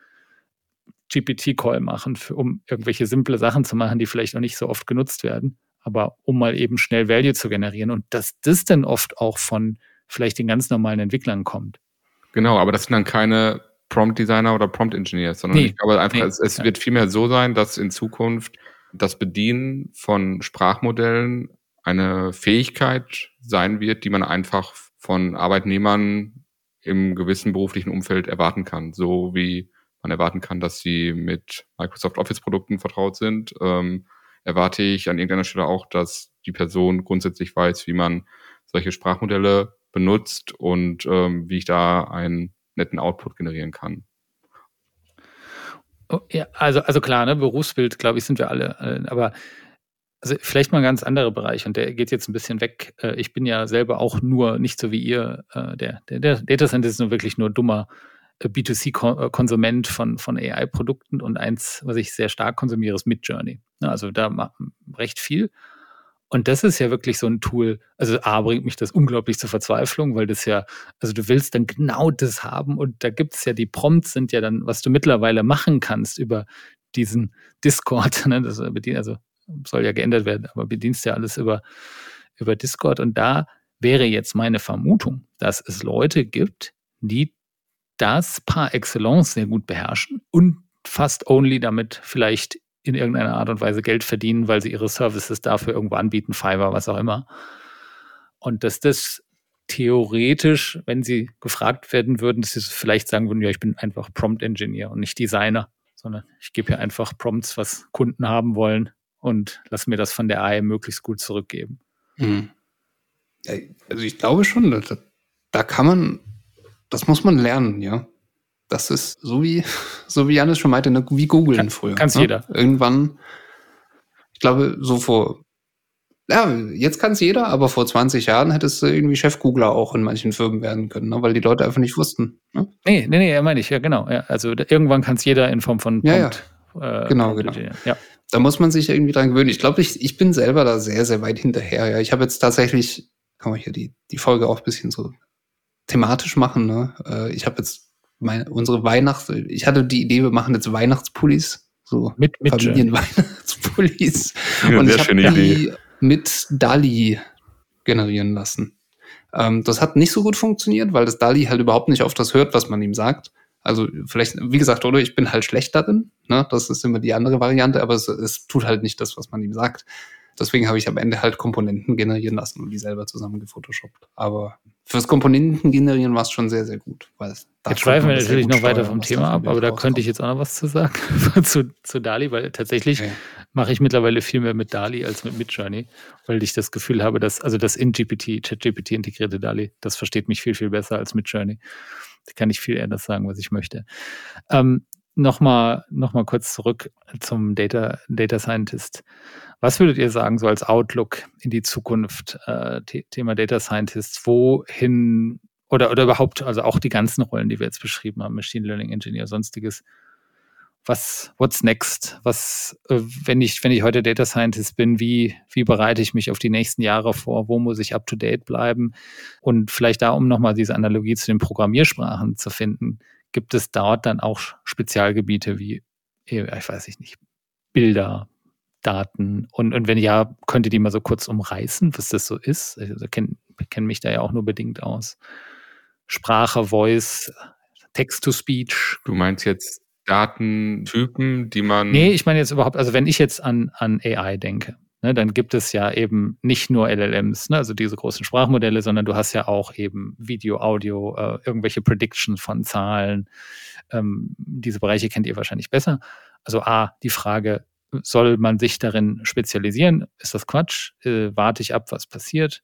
GPT-Call machen, für, um irgendwelche simple Sachen zu machen, die vielleicht noch nicht so oft genutzt werden, aber um mal eben schnell Value zu generieren und dass das dann oft auch von vielleicht den ganz normalen Entwicklern kommt. Genau, aber das sind dann keine Prompt Designer oder Prompt Engineer, sondern Nee, ich glaube einfach, nee, es, es ja. wird vielmehr so sein, dass in Zukunft das Bedienen von Sprachmodellen eine Fähigkeit sein wird, die man einfach von Arbeitnehmern im gewissen beruflichen Umfeld erwarten kann. So wie man erwarten kann, dass sie mit Microsoft Office Produkten vertraut sind, ähm, erwarte ich an irgendeiner Stelle auch, dass die Person grundsätzlich weiß, wie man solche Sprachmodelle benutzt und ähm, wie ich da einen netten Output generieren kann. Oh, ja, also, also klar, ne, Berufsbild, glaube ich, sind wir alle. Äh, aber also vielleicht mal ein ganz anderer Bereich und der geht jetzt ein bisschen weg. Äh, ich bin ja selber auch nur, nicht so wie ihr, äh, der, der, der Data Scientist ist nur wirklich nur dummer äh, B2C-Konsument von, von AI-Produkten und eins, was ich sehr stark konsumiere, ist Midjourney. Ne, Also da recht viel. Und das ist ja wirklich so ein Tool. Also A bringt mich das unglaublich zur Verzweiflung, weil das ja, also du willst dann genau das haben. Und da gibt's ja die Prompts sind ja dann, was du mittlerweile machen kannst über diesen Discord, ne, das bedient, also soll ja geändert werden, aber bedienst ja alles über, über Discord. Und da wäre jetzt meine Vermutung, dass es Leute gibt, die das par excellence sehr gut beherrschen und fast only damit vielleicht in irgendeiner Art und Weise Geld verdienen, weil sie ihre Services dafür irgendwo anbieten, Fiverr, was auch immer. Und dass das theoretisch, wenn sie gefragt werden würden, dass sie vielleicht sagen würden, ja, ich bin einfach Prompt Engineer und nicht Designer, sondern ich gebe hier einfach Prompts, was Kunden haben wollen und lass mir das von der AI möglichst gut zurückgeben. Ja, Also ich glaube schon, da, da kann man, das muss man lernen, ja. Das ist so wie, so wie Janis schon meinte, ne, wie googeln Kann- früher. kann's ne? jeder. Irgendwann, ich glaube, so vor, ja, jetzt kann es jeder, aber vor 20 Jahren hättest du irgendwie Chef-Googler auch in manchen Firmen werden können, ne, weil die Leute einfach nicht wussten. Ne? Nee, nee, nee, ja, meine ich, ja, genau. Ja, also irgendwann kann es jeder in Form von Ja, ja. Äh, Genau, Prompt genau. Ja. Da muss man sich irgendwie dran gewöhnen. Ich glaube, ich, ich bin selber da sehr, sehr weit hinterher. Ja. Ich habe jetzt tatsächlich, kann man hier die, die Folge auch ein bisschen so thematisch machen. Ne? Äh, Ich habe jetzt meine, unsere Weihnachts-, ich hatte die Idee, wir machen jetzt Weihnachtspullis, so Mit, mit. Familienweihnachtspullis. Ja, Und sehr ich habe die Idee. mit DALI generieren lassen. Ähm, das hat nicht so gut funktioniert, weil das DALI halt überhaupt nicht auf das hört, was man ihm sagt. Also vielleicht, wie gesagt, oder ich bin halt schlecht darin. Ne? Das ist immer die andere Variante, aber es, es tut halt nicht das, was man ihm sagt. Deswegen habe ich am Ende halt Komponenten generieren lassen und die selber zusammen gefotoshoppt. Aber fürs Komponenten generieren war es schon sehr, sehr gut. Weil da Jetzt schweifen wir natürlich noch weiter vom Thema ab, aber da könnte ich jetzt auch noch was zu sagen zu, zu DALI, weil tatsächlich Okay. mache ich mittlerweile viel mehr mit DALI als mit Midjourney, weil ich das Gefühl habe, dass, also das in GPT, ChatGPT integrierte DALI, das versteht mich viel, viel besser als Midjourney. Da kann ich viel eher das sagen, was ich möchte. Ähm, Nochmal noch mal kurz zurück zum Data, Data Scientist. Was würdet ihr sagen, so als Outlook in die Zukunft, äh, The Thema Data Scientist, wohin oder, oder überhaupt, also auch die ganzen Rollen, die wir jetzt beschrieben haben, Machine Learning Engineer, sonstiges, was, what's next? Was, äh, wenn ich, wenn ich heute Data Scientist bin, wie, wie bereite ich mich auf die nächsten Jahre vor? Wo muss ich up to date bleiben? Und vielleicht da, um nochmal diese Analogie zu den Programmiersprachen zu finden, gibt es dort dann auch Spezialgebiete wie, eh, ich weiß nicht, Bilder, Daten und, und wenn ja, könnt ihr die mal so kurz umreißen, was das so ist? Ich also kenne kenn mich da ja auch nur bedingt aus. Sprache, Voice, Text-to-Speech, Du meinst jetzt Datentypen, die man. Nee, ich meine jetzt überhaupt, also wenn ich jetzt an, an AI denke, ne, dann gibt es ja eben nicht nur LLMs, ne, also diese großen Sprachmodelle, sondern du hast ja auch eben Video, Audio, äh, irgendwelche Predictions von Zahlen. Ähm, diese Bereiche kennt ihr wahrscheinlich besser. Also A, die Frage, soll man sich darin spezialisieren? Ist das Quatsch? Äh, warte ich ab, was passiert?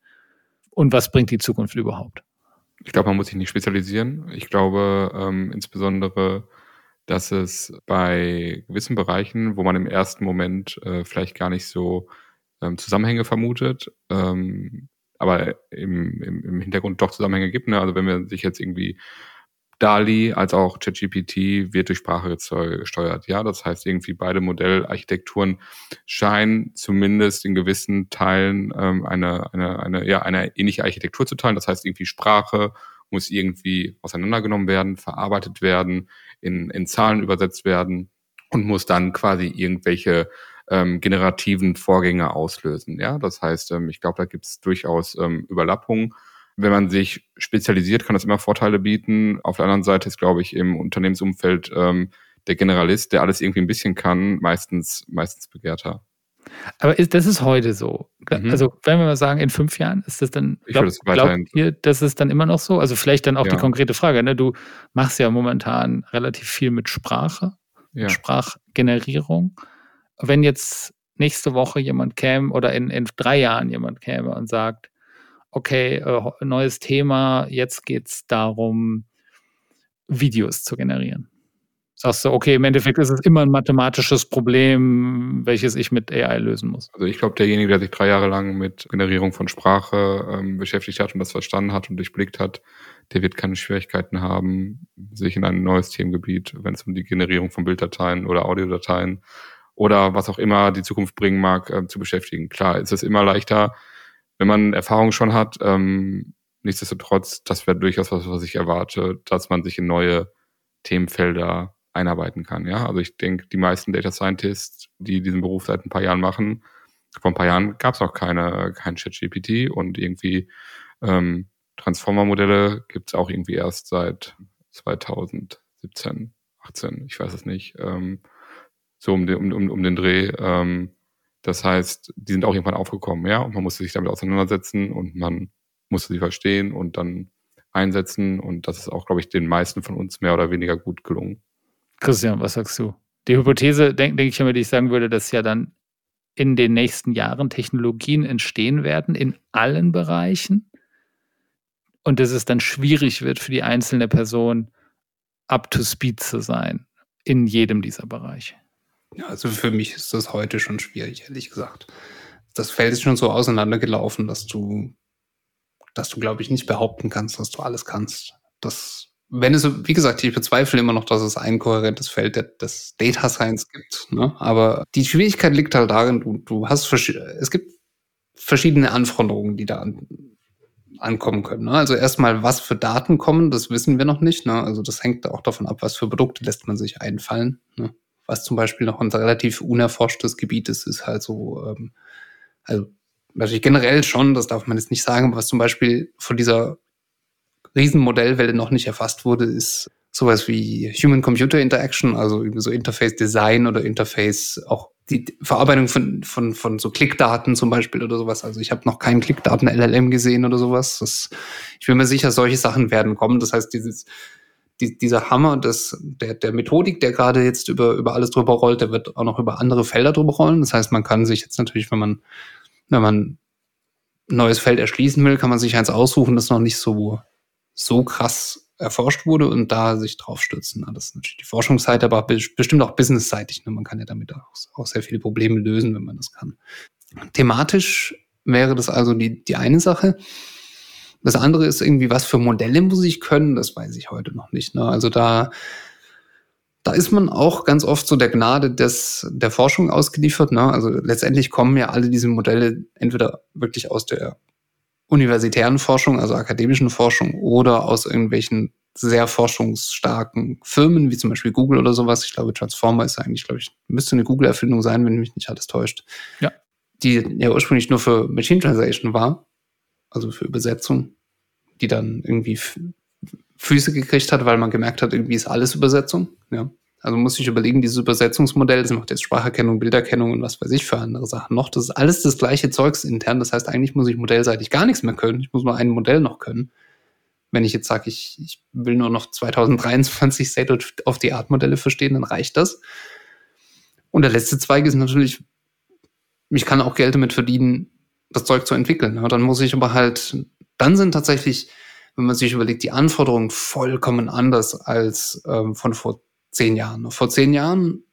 Und was bringt die Zukunft überhaupt? Ich glaube, man muss sich nicht spezialisieren. Ich glaube ähm, insbesondere, dass es bei gewissen Bereichen, wo man im ersten Moment äh, vielleicht gar nicht so ähm, Zusammenhänge vermutet, ähm, aber im, im, im Hintergrund doch Zusammenhänge gibt. Ne? Also wenn man sich jetzt irgendwie DALI als auch ChatGPT wird durch Sprache gesteu- gesteuert. Ja, das heißt irgendwie beide Modellarchitekturen scheinen zumindest in gewissen Teilen ähm, eine, eine, eine, ja, eine ähnliche Architektur zu teilen. Das heißt irgendwie Sprache muss irgendwie auseinandergenommen werden, verarbeitet werden, in, in Zahlen übersetzt werden und muss dann quasi irgendwelche ähm, generativen Vorgänge auslösen. Ja, das heißt, ähm, ich glaube, da gibt es durchaus ähm, Überlappungen. Wenn man sich spezialisiert, kann das immer Vorteile bieten. Auf der anderen Seite ist, glaube ich, im Unternehmensumfeld ähm, der Generalist, der alles irgendwie ein bisschen kann, meistens, meistens begehrter. Aber ist, das ist heute so. Mhm. Also, wenn wir mal sagen, in fünf Jahren ist das dann, glaub, das glaubt ihr, das ist dann immer noch so? Also vielleicht dann auch ja. die konkrete Frage, ne? du machst ja momentan relativ viel mit Sprache, ja. Sprachgenerierung. Wenn jetzt nächste Woche jemand käme oder in, in drei Jahren jemand käme und sagt, okay, äh, neues Thema, jetzt geht es darum, Videos zu generieren sagst du, okay, im Endeffekt ist es immer ein mathematisches Problem, welches ich mit AI lösen muss. Also ich glaube, derjenige, der sich drei Jahre lang mit Generierung von Sprache ähm, beschäftigt hat und das verstanden hat und durchblickt hat, der wird keine Schwierigkeiten haben, sich in ein neues Themengebiet, wenn es um die Generierung von Bilddateien oder Audiodateien oder was auch immer die Zukunft bringen mag, äh, zu beschäftigen. Klar, ist es immer leichter, wenn man Erfahrung schon hat. Ähm, nichtsdestotrotz, das wäre durchaus was, was ich erwarte, dass man sich in neue Themenfelder einarbeiten kann. Ja, also ich denke, die meisten Data Scientists, die diesen Beruf seit ein paar Jahren machen, vor ein paar Jahren gab es auch keine, kein ChatGPT und irgendwie ähm, Transformer-Modelle gibt es auch irgendwie erst seit 2017, 18, ich weiß es nicht, ähm, so um den, um, um, den Dreh. Ähm, das heißt, die sind auch irgendwann aufgekommen, ja, und man musste sich damit auseinandersetzen und man musste sie verstehen und dann einsetzen und das ist auch, glaube ich, den meisten von uns mehr oder weniger gut gelungen. Christian, was sagst du? Die Hypothese, denke denk ich immer, die ich sagen würde, dass ja dann in den nächsten Jahren Technologien entstehen werden in allen Bereichen und dass es dann schwierig wird für die einzelne Person up to speed zu sein in jedem dieser Bereiche. Ja, also für mich ist das heute schon schwierig, ehrlich gesagt. Das Feld ist schon so auseinandergelaufen, dass du, dass du, glaube ich, nicht behaupten kannst, dass du alles kannst. Das wenn es, wie gesagt, ich bezweifle immer noch, dass es ein kohärentes Feld des Data Science gibt. Ne? Aber die Schwierigkeit liegt halt darin, du, du hast, es gibt verschiedene Anforderungen, die da an, ankommen können. Ne? Also erstmal, was für Daten kommen, das wissen wir noch nicht. Ne? Also das hängt auch davon ab, was für Produkte lässt man sich einfallen. Ne? Was zum Beispiel noch ein relativ unerforschtes Gebiet ist, ist halt so, ähm, also natürlich generell schon, das darf man jetzt nicht sagen, aber was zum Beispiel von dieser Riesenmodellwelle noch nicht erfasst wurde, ist sowas wie Human-Computer Interaction, also so Interface-Design oder Interface, auch die Verarbeitung von, von, von so Klickdaten zum Beispiel oder sowas. Also ich habe noch keinen Klickdaten-LLM gesehen oder sowas. Das, ich bin mir sicher, solche Sachen werden kommen. Das heißt, dieses, die, dieser Hammer des, der, der Methodik, der gerade jetzt über, über alles drüber rollt, der wird auch noch über andere Felder drüber rollen. Das heißt, man kann sich jetzt natürlich, wenn man, wenn man ein neues Feld erschließen will, kann man sich eins aussuchen, das noch nicht so so krass erforscht wurde und da sich drauf stützen. Das ist natürlich die Forschungsseite, aber bestimmt auch businessseitig. Ne? Man kann ja damit auch, auch sehr viele Probleme lösen, wenn man das kann. Thematisch wäre das also die, die eine Sache. Das andere ist irgendwie, was für Modelle muss ich können? Das weiß ich heute noch nicht. Ne? Also da, da ist man auch ganz oft so der Gnade des, der Forschung ausgeliefert. Ne? Also letztendlich kommen ja alle diese Modelle entweder wirklich aus der universitären Forschung, also akademischen Forschung oder aus irgendwelchen sehr forschungsstarken Firmen, wie zum Beispiel Google oder sowas. Ich glaube, Transformer ist eigentlich, glaube ich, müsste eine Google-Erfindung sein, wenn mich nicht alles täuscht. Ja. Die ja ursprünglich nur für Machine Translation war, also für Übersetzung, die dann irgendwie Füße gekriegt hat, weil man gemerkt hat, irgendwie ist alles Übersetzung. Ja. Also muss ich überlegen, dieses Übersetzungsmodell, das macht jetzt Spracherkennung, Bilderkennung und was weiß ich für andere Sachen noch. Das ist alles das gleiche Zeugs intern. Das heißt, eigentlich muss ich modellseitig gar nichts mehr können. Ich muss nur ein Modell noch können. Wenn ich jetzt sage, ich, ich will nur noch 2023 State of the Art Modelle verstehen, dann reicht das. Und der letzte Zweig ist natürlich, ich kann auch Geld damit verdienen, das Zeug zu entwickeln. Ja, dann muss ich aber halt, dann sind tatsächlich, wenn man sich überlegt, die Anforderungen vollkommen anders als ähm, von vor zehn Jahren. Vor zehn Jahren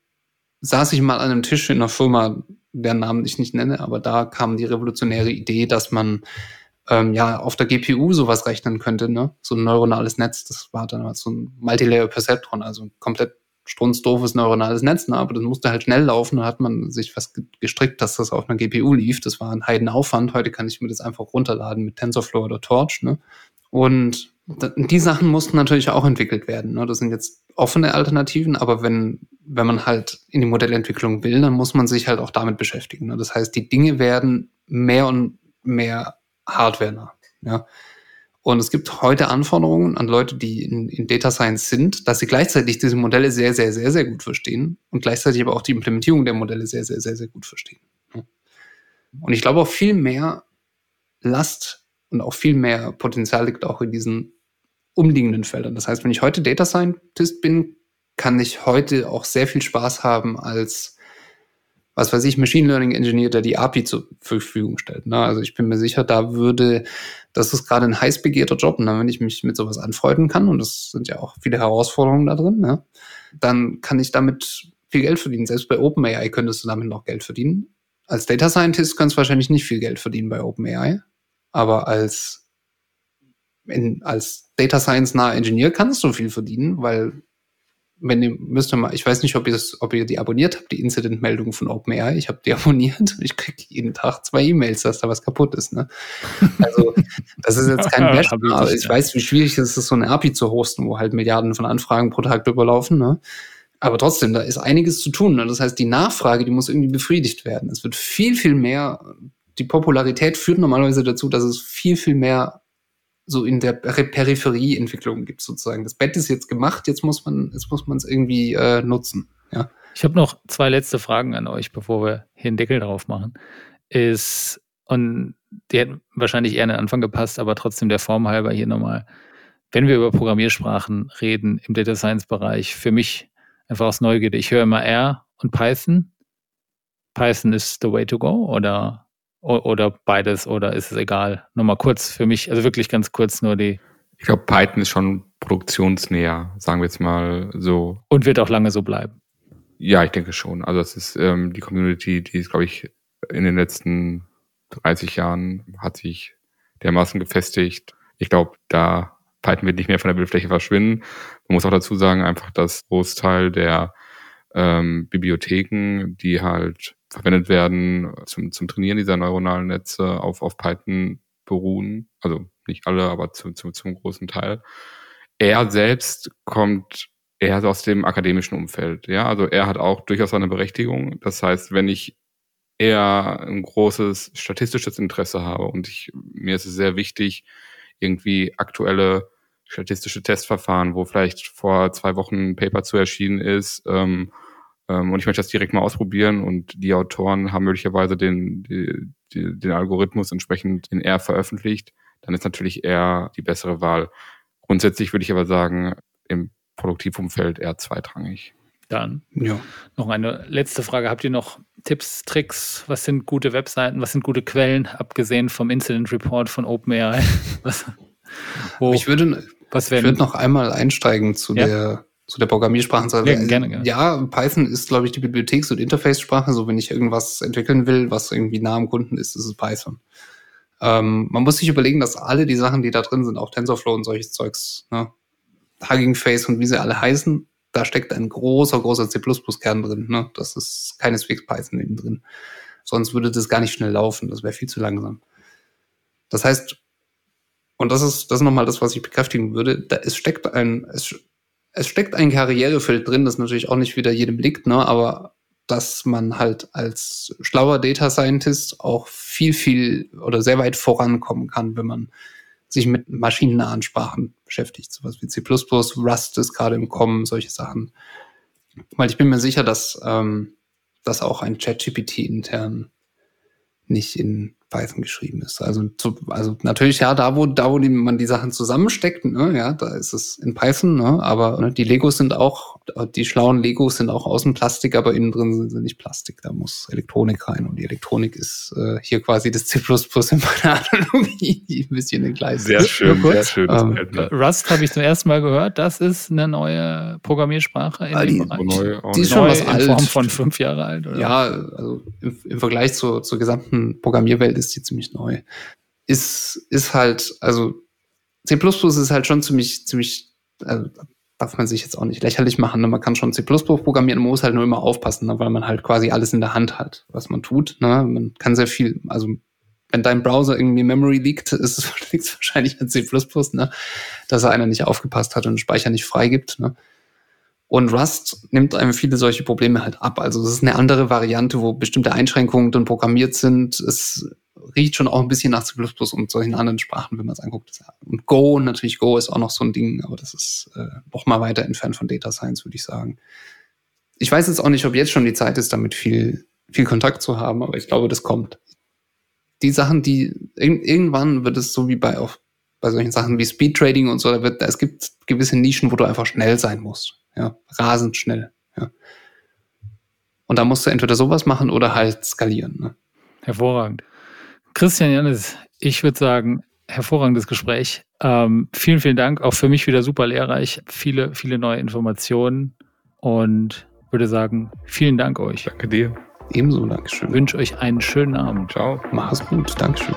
saß ich mal an einem Tisch in einer Firma, deren Namen ich nicht nenne, aber da kam die revolutionäre Idee, dass man ähm, ja auf der GPU sowas rechnen könnte, ne? So ein neuronales Netz. Das war dann halt so ein Multilayer Perceptron, also komplett strunzdoofes neuronales Netz, ne? aber das musste halt schnell laufen. Da hat man sich was gestrickt, dass das auf einer GPU lief. Das war ein Heidenaufwand. Heute kann ich mir das einfach runterladen mit TensorFlow oder Torch. Ne? Und die Sachen mussten natürlich auch entwickelt werden. Ne? Das sind jetzt offene Alternativen, aber wenn, wenn man halt in die Modellentwicklung will, dann muss man sich halt auch damit beschäftigen. Ne? Das heißt, die Dinge werden mehr und mehr hardware Ja? Und es gibt heute Anforderungen an Leute, die in, in Data Science sind, dass sie gleichzeitig diese Modelle sehr, sehr, sehr, sehr gut verstehen und gleichzeitig aber auch die Implementierung der Modelle sehr, sehr, sehr, sehr gut verstehen. Und ich glaube auch viel mehr Last und auch viel mehr Potenzial liegt auch in diesen umliegenden Feldern. Das heißt, wenn ich heute Data Scientist bin, kann ich heute auch sehr viel Spaß haben als was weiß ich, Machine Learning Engineer, der die API zur Verfügung stellt. Ne? Also ich bin mir sicher, da würde, das ist gerade ein heiß begehrter Job, und dann, wenn ich mich mit sowas anfreunden kann, und das sind ja auch viele Herausforderungen da drin, ne? dann kann ich damit viel Geld verdienen. Selbst bei OpenAI könntest du damit noch Geld verdienen. Als Data Scientist kannst du wahrscheinlich nicht viel Geld verdienen bei OpenAI, aber als, in, als Data Science nahe Engineer kannst du viel verdienen, weil wenn ihr müsst ihr mal, ich weiß nicht, ob ihr das, ob ihr die abonniert habt, die Incident-Meldung von OpenAI. Ich habe die abonniert und ich kriege jeden Tag zwei E-Mails, dass da was kaputt ist. Ne? Also das ist jetzt kein Bash, aber ich weiß, wie schwierig es ist, so eine API zu hosten, wo halt Milliarden von Anfragen pro Tag überlaufen. Ne? Aber trotzdem, da ist einiges zu tun. Ne? Das heißt, die Nachfrage, die muss irgendwie befriedigt werden. Es wird viel, viel mehr, die Popularität führt normalerweise dazu, dass es viel, viel mehr so in der Peripherieentwicklung gibt sozusagen. Das Bett ist jetzt gemacht, jetzt muss man, jetzt muss man es irgendwie äh, nutzen. Ja. Ich habe noch zwei letzte Fragen an euch, bevor wir hier einen Deckel drauf machen. Ist, und die hätten wahrscheinlich eher an den Anfang gepasst, aber trotzdem der Form halber hier nochmal. Wenn wir über Programmiersprachen reden im Data Science Bereich, für mich einfach aus Neugierde, ich höre immer R und Python. Python ist the way to go oder oder beides oder ist es egal? Nur mal kurz für mich, also wirklich ganz kurz nur die. Ich glaube, Python ist schon produktionsnäher, sagen wir jetzt mal so. Und wird auch lange so bleiben. Ja, ich denke schon. Also es ist ähm, die Community, die ist, glaube ich, in den letzten 30 Jahren hat sich dermaßen gefestigt. Ich glaube, da Python wird nicht mehr von der Bildfläche verschwinden. Man muss auch dazu sagen, einfach, dass Großteil der ähm, Bibliotheken, die halt verwendet werden zum, zum Trainieren dieser neuronalen Netze auf, auf Python beruhen. Also nicht alle, aber zu, zu, zum großen Teil. Er selbst kommt eher aus dem akademischen Umfeld. Ja, also er hat auch durchaus seine Berechtigung. Das heißt, wenn ich eher ein großes statistisches Interesse habe und ich, mir ist es sehr wichtig, irgendwie aktuelle statistische Testverfahren, wo vielleicht vor zwei Wochen ein Paper zu erschienen ist, ähm, und ich möchte das direkt mal ausprobieren und die Autoren haben möglicherweise den, die, die, den Algorithmus entsprechend in R veröffentlicht, dann ist natürlich R die bessere Wahl. Grundsätzlich würde ich aber sagen, im Produktivumfeld eher zweitrangig. Dann ja. noch eine letzte Frage. Habt ihr noch Tipps, Tricks? Was sind gute Webseiten? Was sind gute Quellen, abgesehen vom Incident Report von OpenAI? Was, wo, ich würde, was ich würde noch einmal einsteigen zu ja? der zu der Programmiersprache. Ja, gerne, gerne. ja, Python ist, glaube ich, die Bibliotheks- und Interface-Sprache. So, wenn ich irgendwas entwickeln will, was irgendwie nah am Kunden ist, ist es Python. Ähm, man muss sich überlegen, dass alle die Sachen, die da drin sind, auch TensorFlow und solches Zeugs, ne? Hugging Face und wie sie alle heißen, da steckt ein großer, großer C++-Kern drin. Ne? Das ist keineswegs Python innen drin. Sonst würde das gar nicht schnell laufen. Das wäre viel zu langsam. Das heißt, und das ist, das ist nochmal das, was ich bekräftigen würde, da, es steckt ein, es es steckt ein Karrierefeld drin, das natürlich auch nicht wieder jedem liegt, ne, aber dass man halt als schlauer Data Scientist auch viel, viel oder sehr weit vorankommen kann, wenn man sich mit maschinennahen Sprachen beschäftigt. Sowas wie C++, Rust ist gerade im Kommen, solche Sachen. Weil ich bin mir sicher, dass, ähm, dass auch ein ChatGPT intern nicht in Python geschrieben ist. Also, zu, also natürlich, ja, da wo, da wo die, man die Sachen zusammensteckt, ne, ja, da ist es in Python, ne, aber ne, die Legos sind auch, die schlauen Legos sind auch außen Plastik, aber innen drin sind sie nicht Plastik. Da muss Elektronik rein und die Elektronik ist äh, hier quasi das C++ in meiner Analogie, die ein bisschen in Gleis Sehr schön, sehr schön. Ähm, Rust habe ich zum ersten Mal gehört. Das ist eine neue Programmiersprache in ah, die, dem Bereich. Neu, die ist schon was in alt. Form von fünf Jahre alt, oder? Ja, also im, im Vergleich zur, zur gesamten Programmierwelt ist die ziemlich neu. Ist, ist halt, also C ist halt schon ziemlich, ziemlich, also darf man sich jetzt auch nicht lächerlich machen. Ne? Man kann schon C programmieren, man muss halt nur immer aufpassen, ne? weil man halt quasi alles in der Hand hat, was man tut. Ne? Man kann sehr viel, also wenn dein Browser irgendwie Memory liegt, ist es wahrscheinlich an C++, ne? dass er einer nicht aufgepasst hat und Speicher nicht freigibt. Ne? Und Rust nimmt einem viele solche Probleme halt ab. Also es ist eine andere Variante, wo bestimmte Einschränkungen dann programmiert sind. Es riecht schon auch ein bisschen nach C++ und solchen anderen Sprachen, wenn man es anguckt. Und Go, natürlich Go ist auch noch so ein Ding, aber das ist äh, noch mal weiter entfernt von Data Science, würde ich sagen. Ich weiß jetzt auch nicht, ob jetzt schon die Zeit ist, damit viel, viel Kontakt zu haben, aber ich glaube, das kommt. Die Sachen, die irgendwann wird es so wie bei auch bei solchen Sachen wie Speed Trading und so, da wird, es gibt gewisse Nischen, wo du einfach schnell sein musst. Ja, rasend schnell. Ja. Und da musst du entweder sowas machen oder halt skalieren. Ne? Hervorragend. Christian Jannis, ich würde sagen, hervorragendes Gespräch. Ähm, vielen, vielen Dank. Auch für mich wieder super lehrreich. Viele, viele neue Informationen und würde sagen, vielen Dank euch. Danke dir. Ebenso, Dankeschön. Ich wünsche euch einen schönen Abend. Ciao. Mach's gut. Dankeschön.